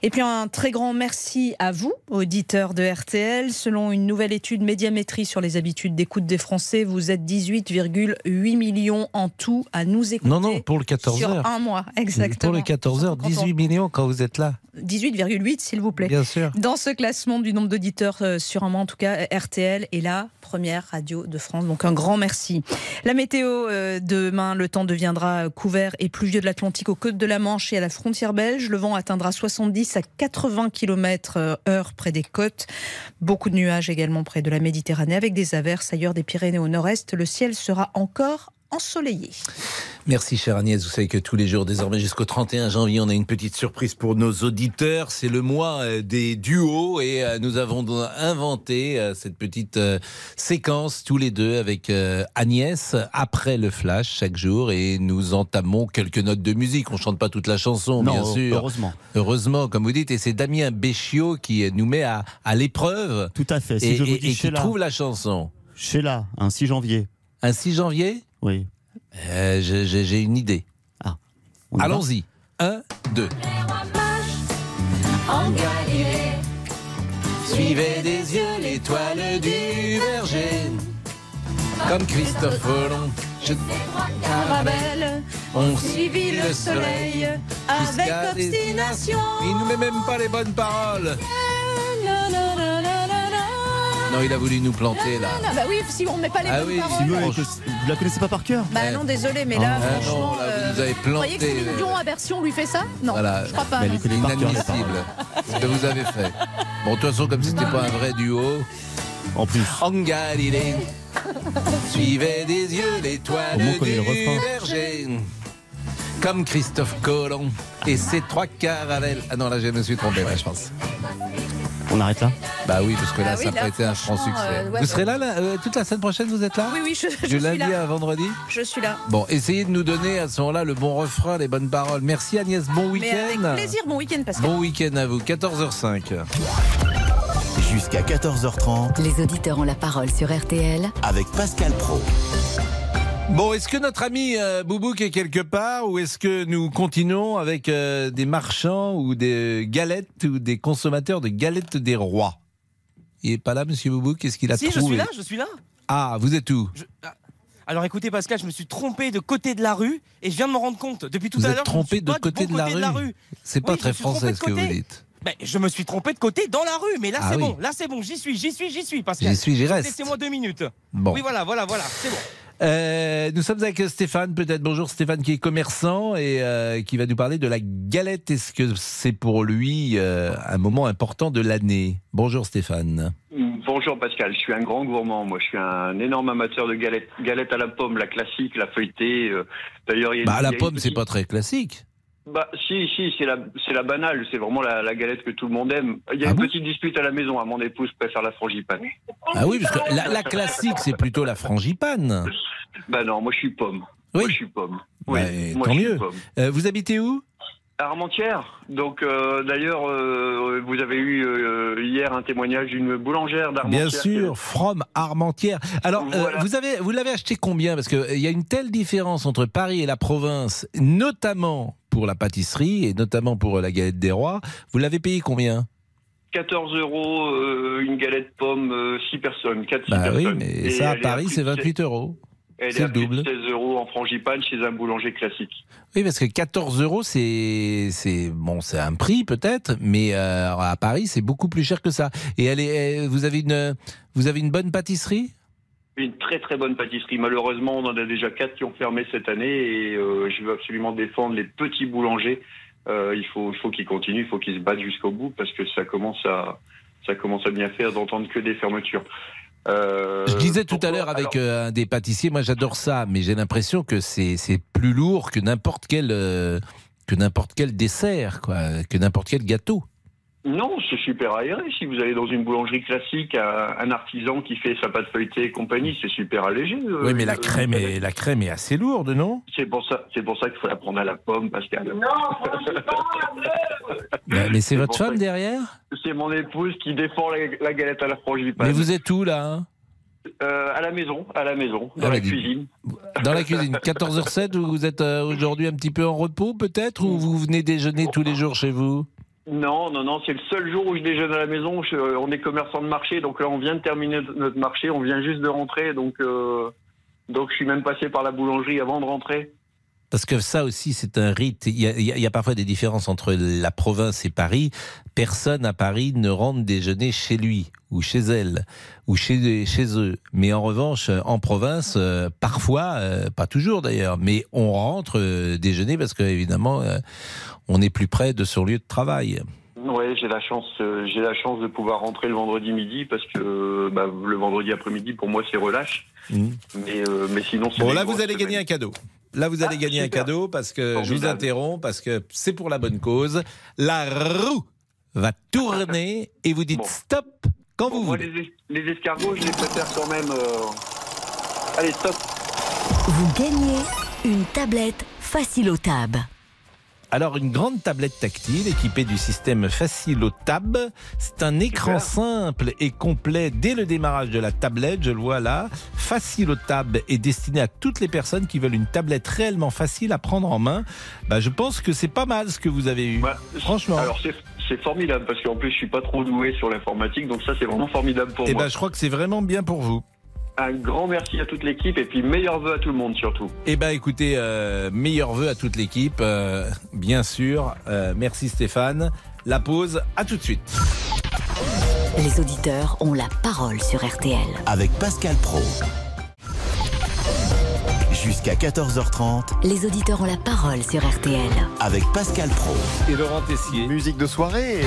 Et puis un très grand merci à vous, auditeurs de RTL. Selon une nouvelle étude médiamétrie sur les habitudes d'écoute des Français, vous êtes 18,8 millions en tout à nous écouter. Non, non, pour le 14 Sur heures. un mois, exactement. Pour les 14 heures, 18 millions quand vous êtes là. 18,8 s'il vous plaît. Bien Dans ce classement du nombre d'auditeurs euh, sur un mois, en tout cas, RTL est la première radio de France. Donc un grand merci. La météo, euh, demain, le temps deviendra couvert et pluvieux de l'Atlantique aux côtes de la Manche et à la frontière belge. Le vent atteindra 70 à 80 km heure près des côtes. Beaucoup de nuages également près de la Méditerranée avec des averses ailleurs des Pyrénées au nord-est. Le ciel sera encore ensoleillé. Merci chère Agnès, vous savez que tous les jours désormais jusqu'au 31 janvier on a une petite surprise pour nos auditeurs, c'est le mois euh, des duos et euh, nous avons inventé euh, cette petite séquence tous les deux avec Agnès après le flash chaque jour et nous entamons quelques notes de musique, on chante pas toute la chanson bien sûr. Heureusement. Heureusement comme vous dites et c'est Damien Béchiot qui nous met à, l'épreuve. Tout à fait. Si et, je vous dis et qui trouve la chanson. Sheila, un 6 janvier. Un 6 janvier? Oui. Euh, J'ai une idée. Ah. Allons-y. Un, deux. En Galilée, suivez des yeux l'étoile du verger. Comme Christophe Colomb, je... caravelles ont suivi le soleil avec obstination. Il nous met même pas les bonnes paroles. Non, il a voulu nous planter là. bah oui, si on met pas les ah bonnes oui, paroles. Si vous, vous la connaissez pas par cœur Bah non, désolé, mais là, Ah non, franchement. là, vous euh, nous avez Vous croyez que planté. Céline Dion à Bercy, on lui fait ça Non, Voilà. je crois pas. Non. cœur, les Inadmissible. Ce que vous avez fait. Bon, de toute façon, comme c'était pas un vrai duo. En plus. En Galilée, suivez des yeux l'étoile du le berger. Comme Christophe Colomb et ses trois caravelles. Ah non, là, je me suis trompé, là, je pense. On arrête là Bah oui, parce que là, Ah oui, ça n'a pas été un franc succès. euh, ouais, vous serez là, là, euh, toute la semaine prochaine, vous êtes là Oui, oui, je, je Du suis lundi là. à vendredi Je suis là. Bon, essayez de nous donner à ce moment-là le bon refrain, les bonnes paroles. Merci Agnès, bon Mais avec week-end. plaisir, bon week-end, Pascal. Bon week-end à vous, 14h05. Jusqu'à 14h30 Les auditeurs ont la parole sur RTL avec Pascal Pro. Bon, est-ce que notre ami euh, Boubouk est quelque part ou est-ce que nous continuons avec euh, des marchands ou des galettes ou des consommateurs de galettes des rois? Il est pas là, monsieur Boubouk? Qu'est-ce qu'il a Si, je trouvé? suis là, je suis là. Ah, vous êtes où? Ah, Alors écoutez Pascal, je me suis trompé de côté de la rue et je viens de me rendre compte depuis tout Vous à l'heure. trompé je me de côté du de bon la côté rue. C'est pas Oui, je très français de ce que vous côté. dites. Ben, je me suis trompé de côté dans la rue, mais là Ah c'est oui. bon, là c'est bon, j'y suis, j'y suis, j'y suis, Pascal. J'y suis, j'y reste. Laissez-moi deux minutes. Bon. Oui, voilà, voilà, voilà, c'est bon. Euh, nous sommes avec Stéphane, peut-être. Bonjour Stéphane, qui est commerçant et euh, qui va nous parler de la galette. Est-ce que c'est pour lui euh, un moment important de l'année? Bonjour Stéphane. Bonjour Pascal, je suis un grand gourmand. Moi, je suis un énorme amateur de galettes, galettes à la pomme, la classique, la feuilletée. D'ailleurs, il y a Bah, la pomme, c'est petite- pas très classique. Bah, si, si, c'est la, c'est la banale. C'est vraiment la, la galette que tout le monde aime. Il y a Ah une bon petite dispute à la maison. À mon épouse préfère la frangipane. Ah oui, parce que la, la classique, c'est plutôt la frangipane. Bah non, moi je suis pomme. Moi je suis pomme. Oui, Bah, moi, tant je suis mieux. pomme. Euh, vous habitez où? Armentières. Donc, euh, d'ailleurs, euh, vous avez eu euh, hier un témoignage d'une boulangère d'Armentières. Bien sûr, From Armentières. Alors, Voilà. vous avez, vous l'avez acheté combien? Parce qu'il y a une telle différence entre Paris et la province, notamment pour la pâtisserie et notamment pour la galette des rois. Vous l'avez payé combien? 14 euros, euh, une galette pomme, 6 personnes, 4 Bah oui, personnes. mais Et ça à est Paris, c'est de 28 euros. Elle C'est est à le double. 16 euros en frangipane chez un boulanger classique. Oui, parce que 14 euros, c'est c'est bon, c'est un prix peut-être, mais euh, à Paris, c'est beaucoup plus cher que ça. Et elle est, vous avez une, vous avez une bonne pâtisserie? Une très très bonne pâtisserie. Malheureusement, on en a déjà 4 qui ont fermé cette année et euh, je veux absolument défendre les petits boulangers. Euh, il faut, il faut qu'ils continuent, il faut qu'ils se battent jusqu'au bout parce que ça commence à, ça commence à bien faire d'entendre que des fermetures. Euh, Je disais tout à l'heure avec Alors, un des pâtissiers, moi j'adore ça, mais j'ai l'impression que c'est plus lourd que n'importe quel que n'importe quel dessert, quoi, que n'importe quel gâteau. Non, c'est super aéré. Si vous allez dans une boulangerie classique, un, artisan qui fait sa pâte feuilletée et compagnie, c'est super allégé. euh, oui, mais la euh, crème est la crème est assez lourde, non? C'est pour ça, c'est pour ça qu'il faut la prendre à la pomme, Pascal. Mais mais c'est votre femme derrière? C'est mon épouse qui défend la, la galette à la frangipane. Mais vous êtes où là hein? Euh, à la maison, à la maison, dans Ah, la bah, dis- cuisine. Dans la cuisine, 14h07, vous êtes aujourd'hui un petit peu en repos peut-être ou vous venez déjeuner tous les jours chez vous? Non, non, non, c'est le seul jour où je déjeune à la maison. On est commerçant de marché, donc là on vient de terminer notre marché, on vient juste de rentrer, donc euh, donc je suis même passé par la boulangerie avant de rentrer. Parce que ça aussi, c'est un rite. Il y, a, parfois des différences entre la province et Paris. Personne à Paris ne rentre déjeuner chez lui, ou chez elle, ou chez, chez eux. Mais en revanche, en province, euh, parfois, euh, pas toujours d'ailleurs, mais on rentre euh, déjeuner parce qu'évidemment, on est plus près de son lieu de travail. Ouais, j'ai la chance, euh, j'ai la chance de pouvoir rentrer le vendredi midi parce que bah, le vendredi après-midi pour moi c'est relâche. Mais euh, mais sinon c'est Bon, là, vous allez gagner un cadeau. Là, vous allez Ah, gagner un super. cadeau parce que je vous interromps, parce que c'est pour la bonne cause. La roue va tourner et vous dites stop quand Bon, vous moi, voulez. les, es- les escargots, je les préfère quand même. euh, Allez, stop. Vous gagnez une tablette Facile au Tab. Alors, une grande tablette tactile équipée du système Facile au Tab. C'est un écran simple et complet dès le démarrage de la tablette. Je le vois là. Facile au Tab est destiné à toutes les personnes qui veulent une tablette réellement facile à prendre en main. Bah, je pense que c'est pas mal ce que vous avez eu. Franchement. Alors c'est formidable parce qu'en plus je suis pas trop doué sur l'informatique, donc ça c'est vraiment formidable pour Eh moi. ben, je crois que c'est vraiment bien pour vous. Un grand merci à toute l'équipe et puis meilleurs vœux à tout le monde surtout. Eh ben, écoutez, euh, meilleurs vœux à toute l'équipe, euh, bien sûr. Euh, merci Stéphane. La pause, à tout de suite. Les auditeurs ont la parole sur RTL. Avec Pascal Pro. Jusqu'à 14h30 Les auditeurs ont la parole sur RTL. avec Pascal Pro. Et Laurent Tessier. Musique de soirée.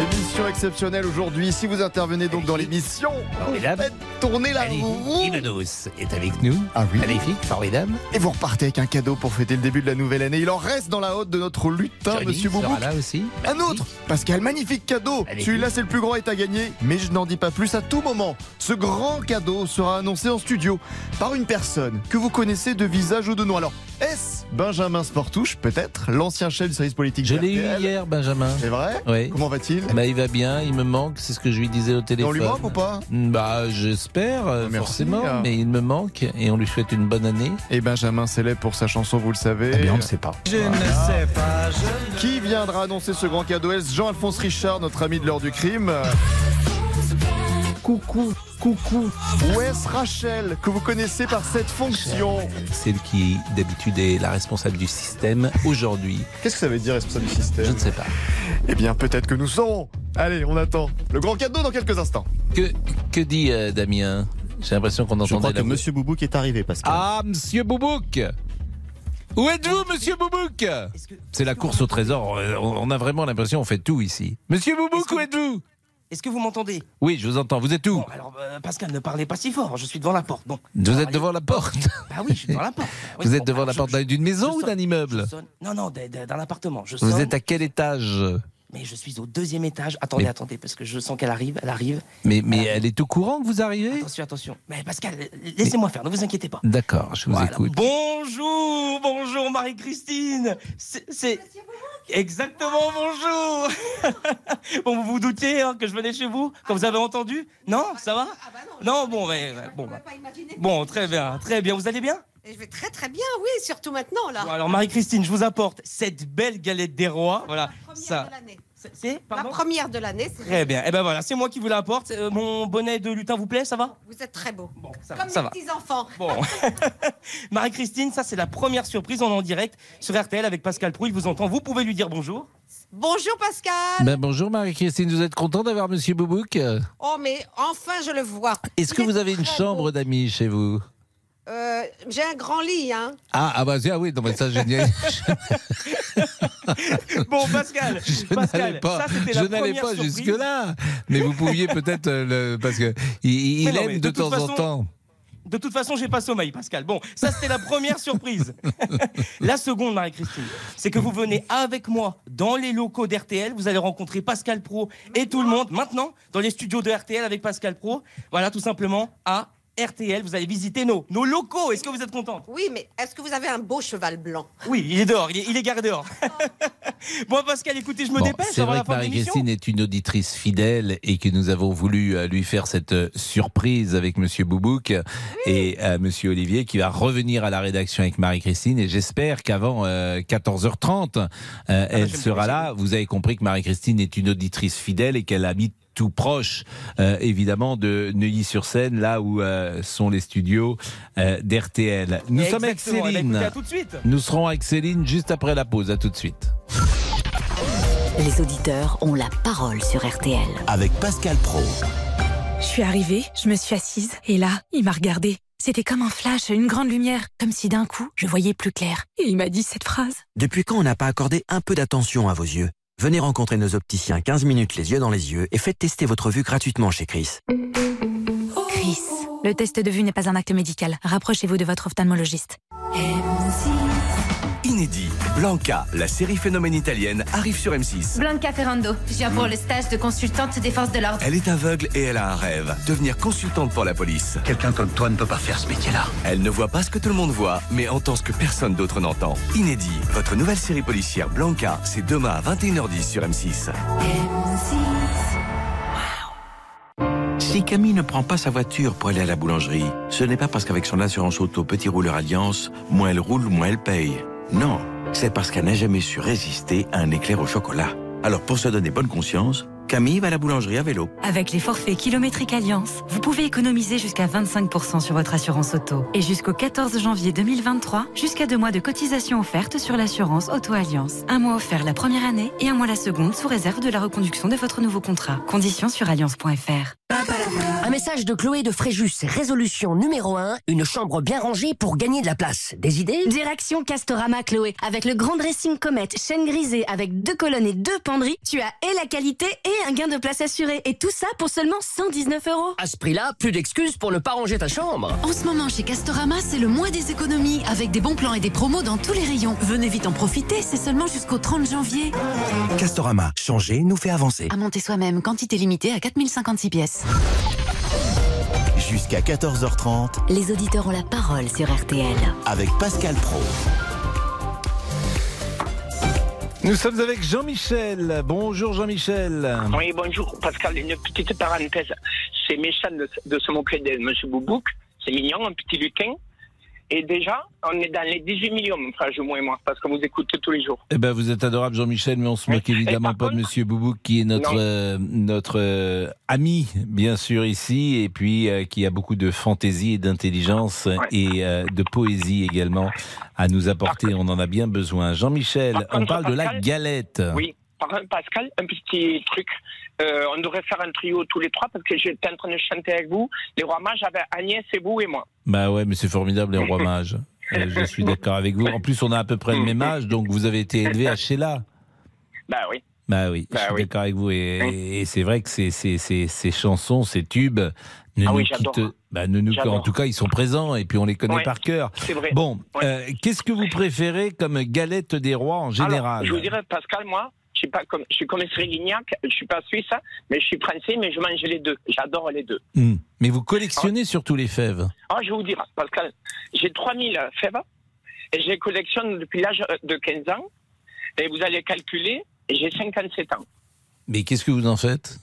Émission exceptionnelle aujourd'hui. Si vous intervenez donc dans l'émission, vous faites tourner la roue. Ivanos est avec nous. Ah oui. Magnifique, formidable. Et vous repartez avec un cadeau pour fêter le début de la nouvelle année. Il en reste dans la haute de notre lutin, Johnny monsieur sera Boubou. là aussi. Un autre Pascal, magnifique cadeau Celui-là, c'est le plus grand est à gagner, mais je n'en dis pas plus à tout moment. Ce grand cadeau sera annoncé en studio par une personne que vous connaissez de visage ou de nom. Alors, Est-ce Benjamin Sportouche, peut-être L'ancien chef du service politique Je l'ai eu hier, Benjamin. C'est vrai Oui. Comment va-t-il Bah, il va bien, il me manque, c'est ce que je lui disais au téléphone. on lui manque ou pas Bah, j'espère, euh, Merci. forcément, mais il me manque et on lui souhaite une bonne année. Et Benjamin célèbre pour sa chanson, vous le savez. Eh bien, on ne sait pas. Je ne sais pas. Qui viendra annoncer ce grand cadeau Est-ce Jean-Alphonse Richard, notre ami de l'heure du crime? Coucou, coucou. Ou est-ce Rachel, que vous connaissez par cette fonction Celle qui, d'habitude, est la responsable du système, aujourd'hui. Qu'est-ce que ça veut dire responsable du système Je ne sais pas. Eh bien, peut-être que nous saurons. Allez, on attend. Le grand cadeau dans quelques instants. Que, que dit euh, Damien? J'ai l'impression qu'on Je entendait crois que la voix- Monsieur Boubouk est arrivé, Pascal. Ah, monsieur Boubouk Où êtes-vous, monsieur Boubouk? C'est la course au trésor. On on a vraiment l'impression qu'on fait tout ici. Monsieur Boubouk, où êtes-vous? Est-ce que vous m'entendez? Oui, je vous entends. Vous êtes où? Bon, alors, euh, Pascal, ne parlez pas si fort, je suis devant la porte. Bon. Vous êtes devant la porte? Bah oui, je suis devant la porte. Bah oui, Vous bon, êtes devant alors, la porte je- d'une maison je ou d'un immeuble? sonne- Non, non, d'un appartement. Je Vous sonne, êtes à quel étage? Mais je suis au deuxième étage. Attendez, Mais- attendez, parce que je sens qu'elle arrive, elle arrive. Mais, mais elle est au courant que vous arrivez? Attention, attention. Mais Pascal, laissez-moi faire, ne vous inquiétez pas. D'accord, je vous Voilà. écoute. Bonjour, bonjour Marie-Christine. C'est- C'est exactement bonjour. bon, vous vous doutiez hein, que je venais chez vous quand vous avez entendu? Non, ça va? Non, bon, ouais, bon, bah. bon, très bien, très bien. Vous allez bien? Je vais très très bien, oui, surtout maintenant là. Bon, alors Marie-Christine, je vous apporte cette belle galette des rois. Voilà, ça. C'est La première de l'année, c'est Très bien. Et ben voilà, c'est moi qui vous l'apporte. Euh, mon bonnet de lutin vous plaît, ça va? Vous êtes très beau. ça Comme va, ça les va. petits enfants. Bon. Marie-Christine, ça c'est la première surprise. On est en direct sur RTL avec Pascal Prou. Il vous entend. Vous pouvez lui dire bonjour. Bonjour Pascal. Ben, bonjour Marie-Christine, vous êtes content d'avoir monsieur Boubouk? Oh mais enfin je le vois. Est-ce que vous avez une chambre d'amis chez vous? Euh, J'ai un grand lit, hein. ah, ah bah ah oui, non mais ça n'y- Bon, Pascal, je Pascal, n'allais pas, ça c'était je la n'allais pas surprise. jusque là. Mais vous pouviez peut-être euh, le parce que il, il Mais non, aime mais de, temps en temps. De toute façon, j'ai pas sommeil, Pascal. Bon, ça c'était la première surprise. la seconde, Marie-Christine, c'est que vous venez avec moi dans les locaux d'RTL. Vous allez rencontrer Pascal Pro et tout le monde maintenant dans les studios de RTL avec Pascal Pro. Voilà, tout simplement à RTL. Vous allez visiter nos, nos locaux. Est-ce que vous êtes contente? Oui, mais est-ce que vous avez un beau cheval blanc? Oui, il est dehors. Il est, il est garé dehors. bon, Pascal, écoutez, je me Bon, dépêche c'est vrai la que. Marie-Christine est une auditrice fidèle et que nous avons voulu euh, lui faire cette euh, surprise avec Monsieur Boubouk et euh, Monsieur Olivier qui va revenir à la rédaction avec Marie-Christine et j'espère qu'avant euh, 14h30 euh, elle j'aime sera là. Vous avez compris que Marie-Christine est une auditrice fidèle et qu'elle habite tout proche, euh, évidemment, de Neuilly-sur-Seine, là où euh, sont les studios euh, d'RTL. Nous sommes avec Céline. à tout de suite. Nous serons avec Céline juste après la pause. À tout de suite. Les auditeurs ont la parole sur RTL. Avec Pascal Pro. Je suis arrivée, je me suis assise, et là, il m'a regardée. C'était comme un flash, une grande lumière, comme si d'un coup, je voyais plus clair. Et il m'a dit cette phrase. Depuis quand on n'a pas accordé un peu d'attention à vos yeux? Venez rencontrer nos opticiens 15 minutes les yeux dans les yeux et faites tester votre vue gratuitement chez Chris. Chris, le test de vue n'est pas un acte médical. Rapprochez-vous de votre ophtalmologiste. Inédit, Blanca, la série phénomène italienne, arrive sur M6. Blanca Ferrando, je viens pour le stage de consultante des forces de l'ordre. Elle est aveugle et elle a un rêve, devenir consultante pour la police. Quelqu'un comme toi ne peut pas faire ce métier-là. Elle ne voit pas ce que tout le monde voit, mais entend ce que personne d'autre n'entend. Inédit, votre nouvelle série policière Blanca, c'est demain à 21h10 sur M6. Si Camille ne prend pas sa voiture pour aller à la boulangerie, ce n'est pas parce qu'avec son assurance auto Petit Rouleur Alliance, moins elle roule, moins elle paye. Non, c'est parce qu'elle n'a jamais su résister à un éclair au chocolat. Alors pour se donner bonne conscience, Camille va à la boulangerie à vélo. Avec les forfaits kilométriques Alliance, vous pouvez économiser jusqu'à 25% sur votre assurance auto. Et jusqu'au 14 janvier 2023, jusqu'à deux mois de cotisation offerte sur l'assurance Auto Alliance. Un mois offert la première année et un mois la seconde sous réserve de la reconduction de votre nouveau contrat. Conditions sur alliance.fr. Un message de Chloé de Fréjus, résolution numéro 1, une chambre bien rangée pour gagner de la place. Des idées? Direction Castorama Chloé. Avec le grand dressing comète, chaîne grisée avec deux colonnes et deux penderies, tu as et la qualité et un gain de place assuré. Et tout ça pour seulement 119 euros. À ce prix-là, plus d'excuses pour ne pas ranger ta chambre. En ce moment, chez Castorama, c'est le mois des économies, avec des bons plans et des promos dans tous les rayons. Venez vite en profiter, c'est seulement jusqu'au 30 janvier. Castorama, changer nous fait avancer. À monter soi-même, quantité limitée à 4056 pièces. Jusqu'à 14h30, les auditeurs ont la parole sur RTL. Avec Pascal Pro. Nous sommes avec Jean-Michel. Bonjour Jean-Michel. Oui, bonjour Pascal. Une petite parenthèse. C'est méchant de, se moquer de M. Boubouk. C'est mignon, un petit lutin. Et déjà, on est dans les 18 millions, mon frère Jumeau et moi, parce qu'on vous écoute tous les jours. Eh ben, vous êtes adorable, Jean-Michel, mais on se moque évidemment pas de Monsieur Boubouk, qui est notre euh, notre euh, ami, bien sûr ici, et puis euh, qui a beaucoup de fantaisie et d'intelligence et de poésie également à nous apporter. On en a bien besoin. Jean-Michel, on parle de la galette. Oui. Par Pascal, un petit truc. Euh, on devrait faire un trio tous les trois, parce que j'étais en train de chanter avec vous. Les rois mages avec Agnès et vous et moi. Bah ouais, mais c'est formidable les rois mages. Euh, je suis d'accord avec vous. En plus, on a à peu près le même âge, donc vous avez été élevé à Sheila. Bah oui. Bah oui, je Bah suis oui. d'accord avec vous. Et, et c'est vrai que ces, ces, ces, ces chansons, ces tubes, ne Ah nous oui, quittent. Bah, ne nous, en tout cas, ils sont présents et puis on les connaît Ouais, par cœur. c'est vrai. Bon, Ouais. euh, qu'est-ce que vous préférez comme galette des rois en général Alors, je vous dirais, Pascal, moi, suis pas comme, je suis comme Srigignac, je suis pas suisse, hein, mais je suis français, mais je mange les deux. J'adore les deux. Hmm. Mais vous collectionnez surtout les fèves. Ah, je vais vous dire, Pascal, j'ai 3000 fèves et je les collectionne depuis l'âge de 15 ans. Et vous allez calculer, j'ai 57 ans. Mais qu'est-ce que vous en faites?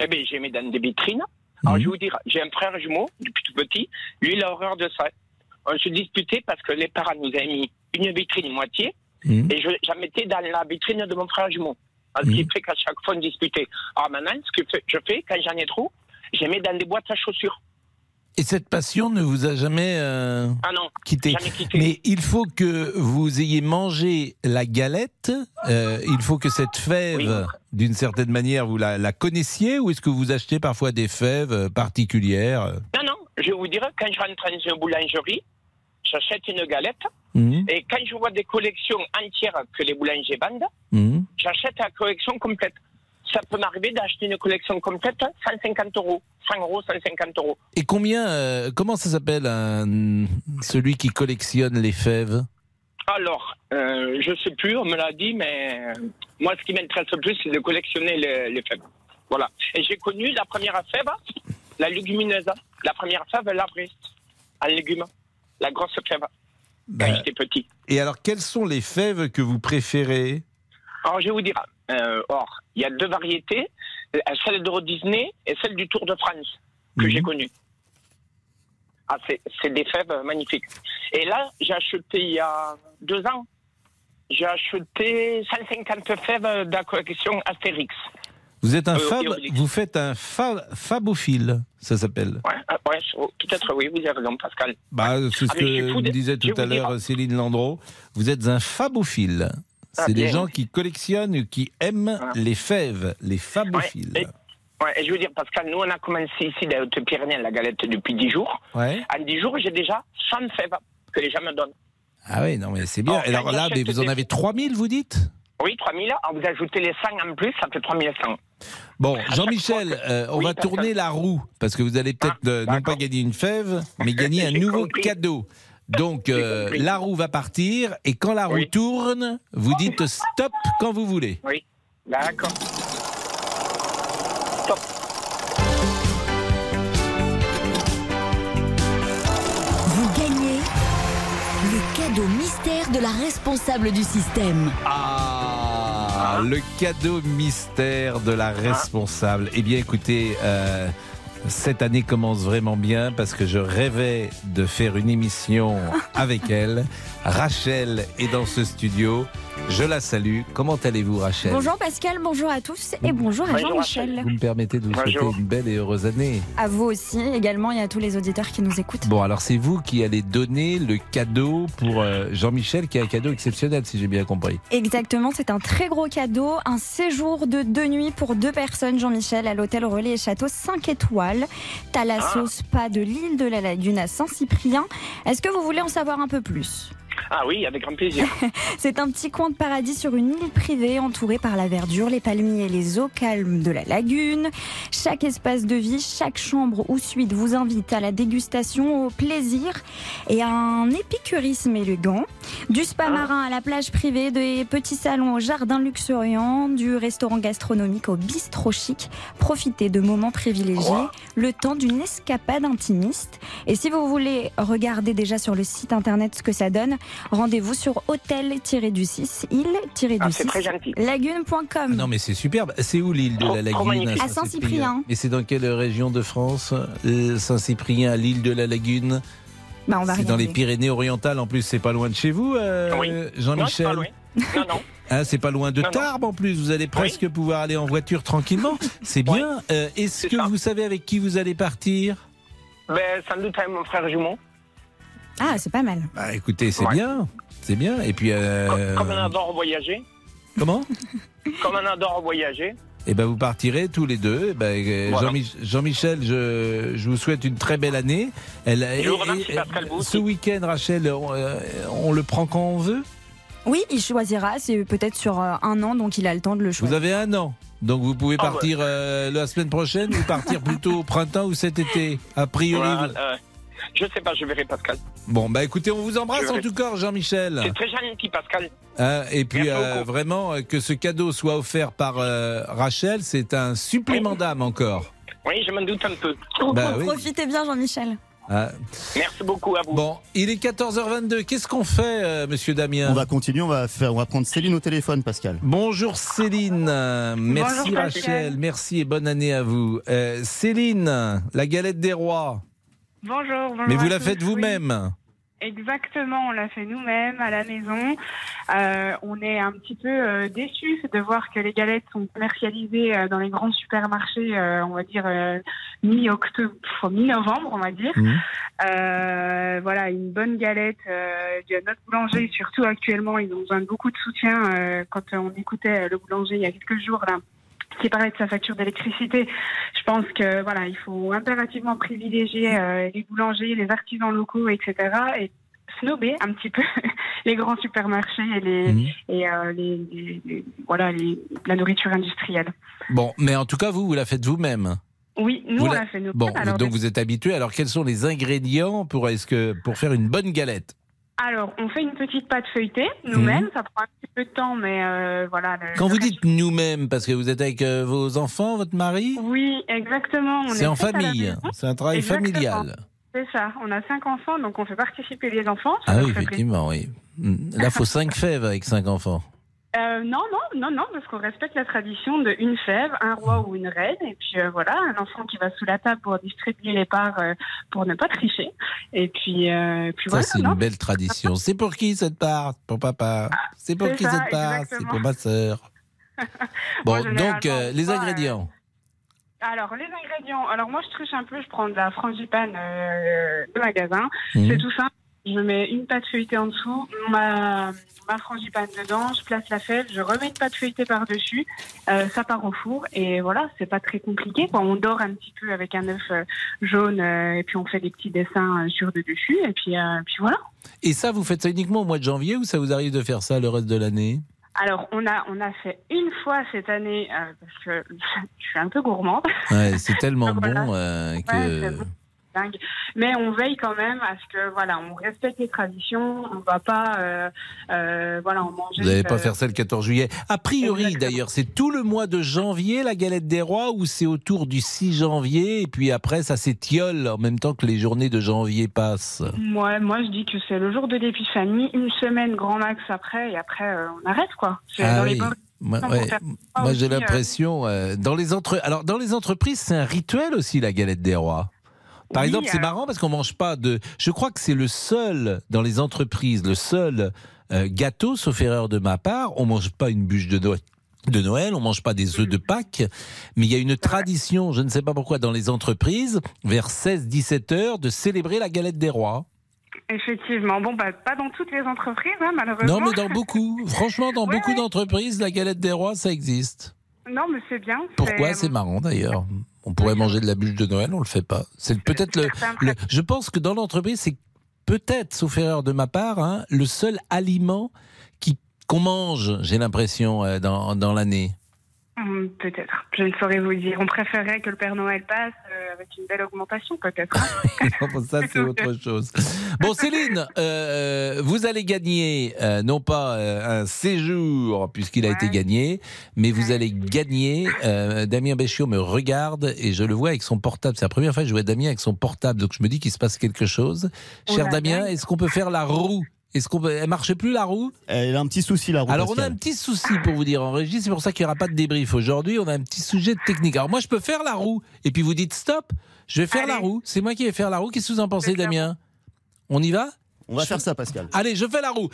Eh bien, j'ai mis dans des vitrines. Alors, Mhm. je vais vous dire, j'ai un frère jumeau depuis tout petit. Lui, il a horreur de ça. On se disputait parce que les parents nous avaient mis une vitrine moitié Mhm. et je, j'en mettais dans la vitrine de mon frère jumeau. Ce qui fait qu'à chaque fois, on disputait. Alors maintenant, ce que je fais, quand j'en ai trop, je mets dans des boîtes à chaussures. Et cette passion ne vous a jamais euh, Ah non, quitté. jamais quitté. Mais il faut que vous ayez mangé la galette. euh, il faut que cette fève, d'une certaine manière, vous la, la connaissiez ou est-ce que vous achetez parfois des fèves euh, particulières? Non, non, je vais vous dire, quand je rentre dans une boulangerie, j'achète une galette. Mhm. Et quand je vois des collections entières que les boulangers vendent, Mhm. j'achète la collection complète. Ça peut m'arriver d'acheter une collection complète 150 euros. 100 euros, 150 euros. Et combien, euh, comment ça s'appelle un- celui qui collectionne les fèves? Alors, euh, je sais plus, on me l'a dit, mais moi, ce qui m'intéresse le plus, c'est de collectionner les, les fèves. Voilà. Et j'ai connu la première fève, la légumineuse. La première fève, l'arbrée, en légumes. La grosse fève, quand j'étais petit. Et alors, quelles sont les fèves que vous préférez? Alors, je vais vous dire, euh, or, il y a deux variétés, euh, celle d'Euro Disney et celle du Tour de France, que j'ai connue. Ah, c'est c'est des fèves magnifiques. Et là, j'ai acheté il y a deux ans, j'ai acheté 150 fèves de la collection Astérix. Vous êtes un Euh, fab, vous faites un fa- fabophile, ça s'appelle. Ouais, ah, ouais, oh, peut-être oui, vous avez raison, Pascal. Bah, c'est ce Ah, je suis que me disait tout à vous l'heure Céline Landreau. Vous êtes un fabophile. Ah, C'est des bien. gens qui collectionnent, qui aiment les fèves, les fabophiles. Et, ouais, et je veux dire, Pascal, nous, on a commencé ici dans les Hautes-Pyrénées la galette depuis 10 jours. Ouais. En 10 jours, j'ai déjà 100 fèves que les gens me donnent. Ah oui, non, mais c'est bien. Oh, Alors là, mais vous en des- avez 3000, vous dites? Oui, 3000. Alors, vous ajoutez les 100 en plus, ça fait 3100. Bon, Jean-Michel, euh, on Oui, va tourner la roue, parce que vous allez peut-être euh, non pas gagner une fève, mais gagner un nouveau compris. cadeau. Donc, euh, la roue va partir, et quand la roue Oui. tourne, vous dites stop quand vous voulez. Oui, d'accord. Cadeau mystère de la responsable du système. Ah, le cadeau mystère de la responsable. Eh bien, écoutez, euh, cette année commence vraiment bien parce que je rêvais de faire une émission avec elle. Rachel est dans ce studio. Je la salue. Comment allez-vous, Rachel? Bonjour Pascal, bonjour à tous et bonjour à Jean-Michel. Vous me permettez de vous souhaiter une belle et heureuse année. À vous aussi également et à tous les auditeurs qui nous écoutent. Bon, alors c'est vous qui allez donner le cadeau pour euh, Jean-Michel, qui est un cadeau exceptionnel, si j'ai bien compris. Exactement, c'est un très gros cadeau, un séjour de deux nuits pour deux personnes, Jean-Michel, à l'hôtel Relais et Château 5 étoiles, Thalasso Spa de l'île de la Lagune à Saint-Cyprien. Est-ce que vous voulez en savoir un peu plus? Ah oui, avec grand plaisir. C'est un petit coin de paradis sur une île privée entourée par la verdure, les palmiers et les eaux calmes de la lagune. Chaque espace de vie, chaque chambre ou suite vous invite à la dégustation, au plaisir et à un épicurisme élégant. Du spa marin à la plage privée, des petits salons au jardin luxuriant, du restaurant gastronomique au bistrot chic. Profitez de moments privilégiés, le temps d'une escapade intimiste. Et si vous voulez regarder déjà sur le site internet ce que ça donne, Rendez-vous sur hôtel-du-6 Ah, c'est très île-du-6 gentil. lagune.com. Non mais c'est superbe. C'est où l'île de la Lagune. À Saint-Cyprien. Et c'est dans quelle région de France Euh, Saint-Cyprien à l'île de la Lagune Bah, on va C'est dans les. Pyrénées-Orientales en plus, c'est pas loin de chez vous, euh, Oui. Jean-Michel c'est pas loin. Non, non. Hein, c'est pas loin de Non, non. Tarbes en plus, vous allez presque pouvoir aller en voiture tranquillement. C'est bien. Euh, Est-ce que vous savez avec qui vous allez partir? Ben, sans doute avec mon frère jumeau. Ah, c'est pas mal. Bah écoutez, c'est Ouais. bien. C'est bien. Et puis. euh, Comme on adore voyager. Comment? Comme on adore voyager. Eh ben vous partirez tous les deux. Eh ben, euh, Voilà. Jean-Michel, je, je vous souhaite une très belle année. Elle, Je vous et- remercie, et- Pascal, vous ce week-end, Rachel, on, euh, on le prend quand on veut? Oui, il choisira, c'est peut-être sur un an, donc il a le temps de le Vous choisir. avez un an. Donc vous pouvez Ah, partir euh, la semaine prochaine ou partir plutôt au printemps ou cet été. A priori. Voilà, vous- euh, je sais pas, je verrai Pascal. Bon, bah écoutez, on vous embrasse Je en tout cas, Jean-Michel. C'est très gentil, Pascal. Hein, et puis euh, vraiment euh, que ce cadeau soit offert par euh, Rachel, c'est un supplément d'âme encore. Oui, je m'en doute un peu. Bah oui. Profitez bien, Jean-Michel. Hein. Merci beaucoup à vous. Bon, il est 14h22. Qu'est-ce qu'on fait, euh, Monsieur Damien On va continuer, on va, faire, on va prendre Céline au téléphone, Pascal. Bonjour Céline, merci Bonjour, Pascal. Rachel, merci et bonne année à vous. Euh, Céline, la galette des rois, Bonjour, bonjour. mais vous la tous. faites vous-même. Oui, exactement, on l'a fait nous-mêmes à la maison. Euh, on est un petit peu euh, déçus de voir que les galettes sont commercialisées euh, dans les grands supermarchés, on va dire mi-octobre, mi-novembre, on va dire. Euh, voilà, une bonne galette de notre boulanger, surtout actuellement, ils ont besoin de beaucoup de soutien. Quand on écoutait le boulanger il y a quelques jours là qui parlait de sa facture d'électricité, je pense que voilà, il faut impérativement privilégier euh, les boulangers, les artisans locaux, etc. et snober un petit peu les grands supermarchés et les Mhm. et euh, les, les- les- voilà la nourriture industrielle. Bon, mais en tout cas, vous, vous la faites vous-même. Oui, nous Vous on la- l'a fait nous. Bon, alors, donc vous êtes habitué. Alors, quels sont les ingrédients pour, est-ce que, pour faire une bonne galette? Alors, on fait une petite pâte feuilletée nous-mêmes. Mhm. Ça prend un petit peu de temps, mais euh, voilà. le- Quand le vous reste- dites nous-mêmes, parce que vous êtes avec euh, vos enfants, votre mari oui, exactement. C'est est en famille, c'est un travail Exactement. familial. C'est ça. On a cinq enfants, donc on fait participer les enfants. Ah oui, plaisir. effectivement, oui. Là, faut cinq fèves avec cinq enfants. Euh, non, non, non, non, parce qu'on respecte la tradition de une fève, un roi ou une reine, et puis euh, voilà, un enfant qui va sous la table pour distribuer les parts euh, pour ne pas tricher. Et puis, puis Ça, voilà. c'est une belle tradition. C'est pour qui cette part Pour papa? C'est pour qui ça, cette part? C'est pour ma sœur. Bon, donc, les ingrédients. Alors, les ingrédients. Alors, moi, je triche un peu. Je prends de la frangipane euh, de magasin. Mhm. C'est tout simple. Je mets une pâte feuilletée en dessous, ma, ma frangipane dedans, je place la fève, je remets une pâte feuilletée par-dessus, euh, ça part au four et voilà, c'est pas très compliqué. Quoi. On dort un petit peu avec un œuf euh, jaune euh, et puis on fait des petits dessins sur le dessus et puis, euh, puis voilà. Et ça, vous faites ça uniquement au mois de janvier ou ça vous arrive de faire ça le reste de l'année? Alors, on a, on a fait une fois cette année, parce que je suis un peu gourmande. Ouais, C'est tellement Voilà. bon Ouais, que. Dingue. Mais on veille quand même à ce que voilà, on respecte les traditions. On va pas euh, euh, voilà, en manger. Vous n'allez pas euh, faire ça le 14 juillet. A priori, d'ailleurs, c'est tout le mois de janvier la galette des rois ou c'est autour du 6 janvier et puis après ça s'étiole en même temps que les journées de janvier passent? Moi, moi, je dis que c'est le jour de l'épiphanie, une semaine grand max après, et après euh, on arrête quoi. Ah dans oui. Moi, ouais. j'ai l'impression euh, dans les entre alors dans les entreprises c'est un rituel aussi la galette des rois. Par Oui, exemple, c'est euh, marrant parce qu'on mange pas de. Je crois que c'est le seul dans les entreprises, le seul euh, gâteau, sauf erreur de ma part. On mange pas une bûche de Noël. De Noël, on mange pas des œufs de Pâques, mais il y a une tradition, je ne sais pas pourquoi, dans les entreprises, vers 16-17 heures, de célébrer la galette des rois. Effectivement. Bon, bah, pas dans toutes les entreprises, hein, malheureusement. Non, mais dans beaucoup, franchement, dans Ouais, beaucoup ouais. d'entreprises, la galette des rois, ça existe. Non, mais c'est bien. Pourquoi? C'est marrant d'ailleurs. On pourrait manger de la bûche de Noël, on le fait pas. C'est peut-être le, le- Je pense que dans l'entreprise, c'est peut-être, sauf erreur de ma part, hein, le seul aliment qui qu'on mange. J'ai l'impression euh, dans, dans l'année. Hum, Peut-être. Je ne saurais vous dire. On préférerait que le Père Noël passe euh, avec une belle augmentation, peut-être. hein. Non, ça, c'est autre chose. Bon, Céline, euh, vous allez gagner euh, non pas euh, un séjour puisqu'il a été gagné, mais vous allez gagner. euh, Damien Béchiot me regarde et je le vois avec son portable. C'est la première fois que je vois Damien avec son portable, donc je me dis qu'il se passe quelque chose. On Cher Damien, est-ce qu'on peut faire la roue? Est-ce qu'on peut... Elle marche plus la roue? Elle a un petit souci la roue. Alors on a un petit souci pour vous dire en régie, c'est pour ça qu'il n'y aura pas de débrief aujourd'hui. On a un petit sujet de technique. Alors moi je peux faire la roue et puis vous dites stop. Je vais faire la roue. C'est moi qui vais faire la roue. Qu'est-ce que vous en pensez, Damien? On y va? On va faire ça, Pascal. Allez, je fais la roue.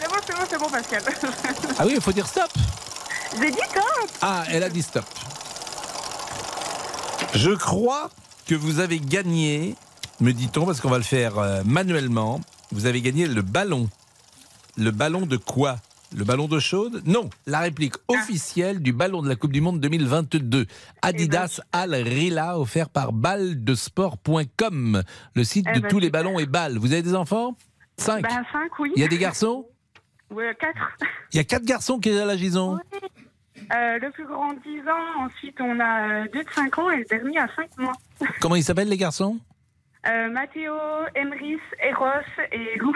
C'est bon, c'est bon, c'est bon, Pascal. Ah oui, il faut dire stop. J'ai dit top. Ah, elle a dit stop. Je crois que vous avez gagné, me dit-on, parce qu'on va le faire euh, manuellement. Vous avez gagné le ballon. Le ballon de quoi? Le ballon d'eau chaude? Non, la réplique officielle du ballon de la Coupe du Monde 2022. Adidas Al Rila, offert par ballesport.com, le site Eh de ben, tous les ballons et balles. Vous avez des enfants? Cinq. Ben, 5, oui. Il y a des garçons? Ouais, 4. Il y a quatre garçons qui sont à la Gison. Euh, le plus grand 10 ans, ensuite on a 2 de 5 ans et le dernier à 5 mois. Comment ils s'appellent les garçons? Euh, Mathéo, Emrys, Eros et Lou.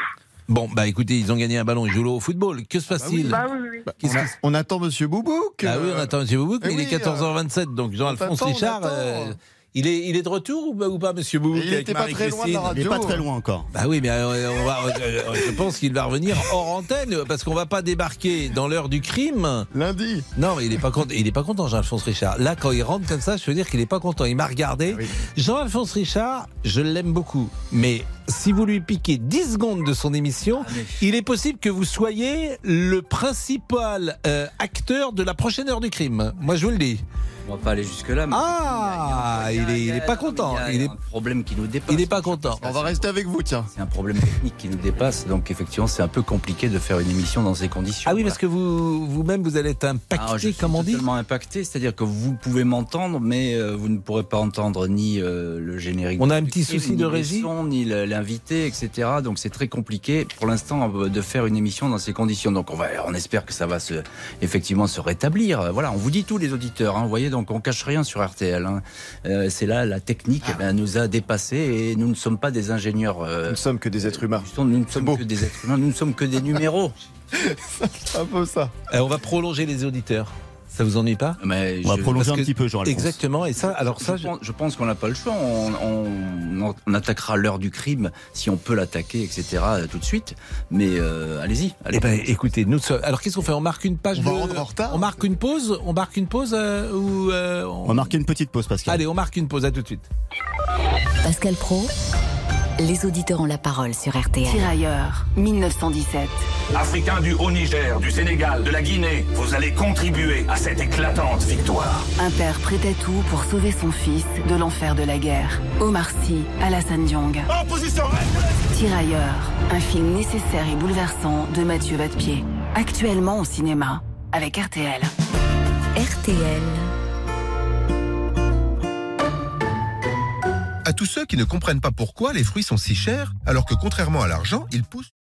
Bon, bah écoutez, ils ont gagné un ballon, ils jouent au football. Que se passe-t-il? Bah oui, oui, oui. Qu'est-ce on, se- on attend Monsieur Boubouk. Ah oui, on attend M. Boubouk, Eh mais il est oui, 14h27, donc Jean-Alphonse on Richard, attend. euh, il, est, il est de retour ou pas, ou pas M. Boubouk Il avec était pas très loin de la Marie-Christine radio. Il est pas très loin encore. Bah oui, mais euh, on va, euh, je pense qu'il va revenir hors antenne, parce qu'on va pas débarquer dans l'heure du crime. Lundi. Non, mais il est pas content, il est pas content, Jean-Alphonse Richard. Là, quand il rentre comme ça, je veux dire qu'il est pas content. Il m'a regardé. Ah Jean-Alphonse Richard, je l'aime beaucoup, mais si vous lui piquez 10 secondes de son émission, Ah, il est possible que vous soyez le principal euh, acteur de la prochaine heure du crime. Moi, je vous le dis. On va pas aller jusque-là. mais Ah, il est, il est pas content. Il est, a un problème qui nous dépasse. il est pas content. On va rester avec vous, tiens. C'est un problème technique qui nous dépasse, donc effectivement, c'est un peu compliqué de faire une émission dans ces conditions. Ah oui, parce que vous, vous-même, vous allez être impacté, Alors, je suis comme on dit. totalement impacté, c'est-à-dire que vous pouvez m'entendre, mais euh, vous ne pourrez pas entendre ni euh, le générique. On a un petit souci ni de régie Ni le- l'invité, etc. Donc c'est très compliqué pour l'instant de faire une émission dans ces conditions. Donc on, va, on espère que ça va se, effectivement se rétablir. Voilà, on vous dit tous les auditeurs, hein, vous voyez, donc on cache rien sur RTL. hein. Euh, c'est là la technique eh ben, nous a dépassés et nous ne sommes pas des ingénieurs. euh, Nous ne sommes que des êtres humains. nous ne sommes que des êtres humains, nous ne sommes que des numéros. C'est un peu ça. Euh, on va prolonger les auditeurs. Ça vous ennuie pas Mais On va prolonger parce un que- petit peu, Jean-Alphonse. Exactement. Et ça, alors ça, je, je- pense, qu'on n'a pas le choix. On, on- on attaquera l'heure du crime si on peut l'attaquer, etc. euh, tout de suite. Mais euh, allez-y. allez. Eh ben, écoutez, nous. Alors, qu'est-ce qu'on fait? On marque une page On va de. rendre en retard. On marque une pause. On marque une pause euh, ou euh, On va marquer une petite pause, Pascal. Allez, on marque une pause. À tout de suite. Pascal Pro, les auditeurs ont la parole sur RTL. Tirailleurs, 1917. Africains du Haut-Niger, du Sénégal, de la Guinée, vous allez contribuer à cette éclatante victoire. Un père prêtait tout pour sauver son fils de l'enfer de la guerre. Omar Sy, Alassane Diong. En position Tirailleurs, un film nécessaire et bouleversant de Mathieu Vadepied. Actuellement au cinéma, avec RTL. RTL. À tous ceux qui ne comprennent pas pourquoi les fruits sont si chers, alors que contrairement à l'argent, ils poussent.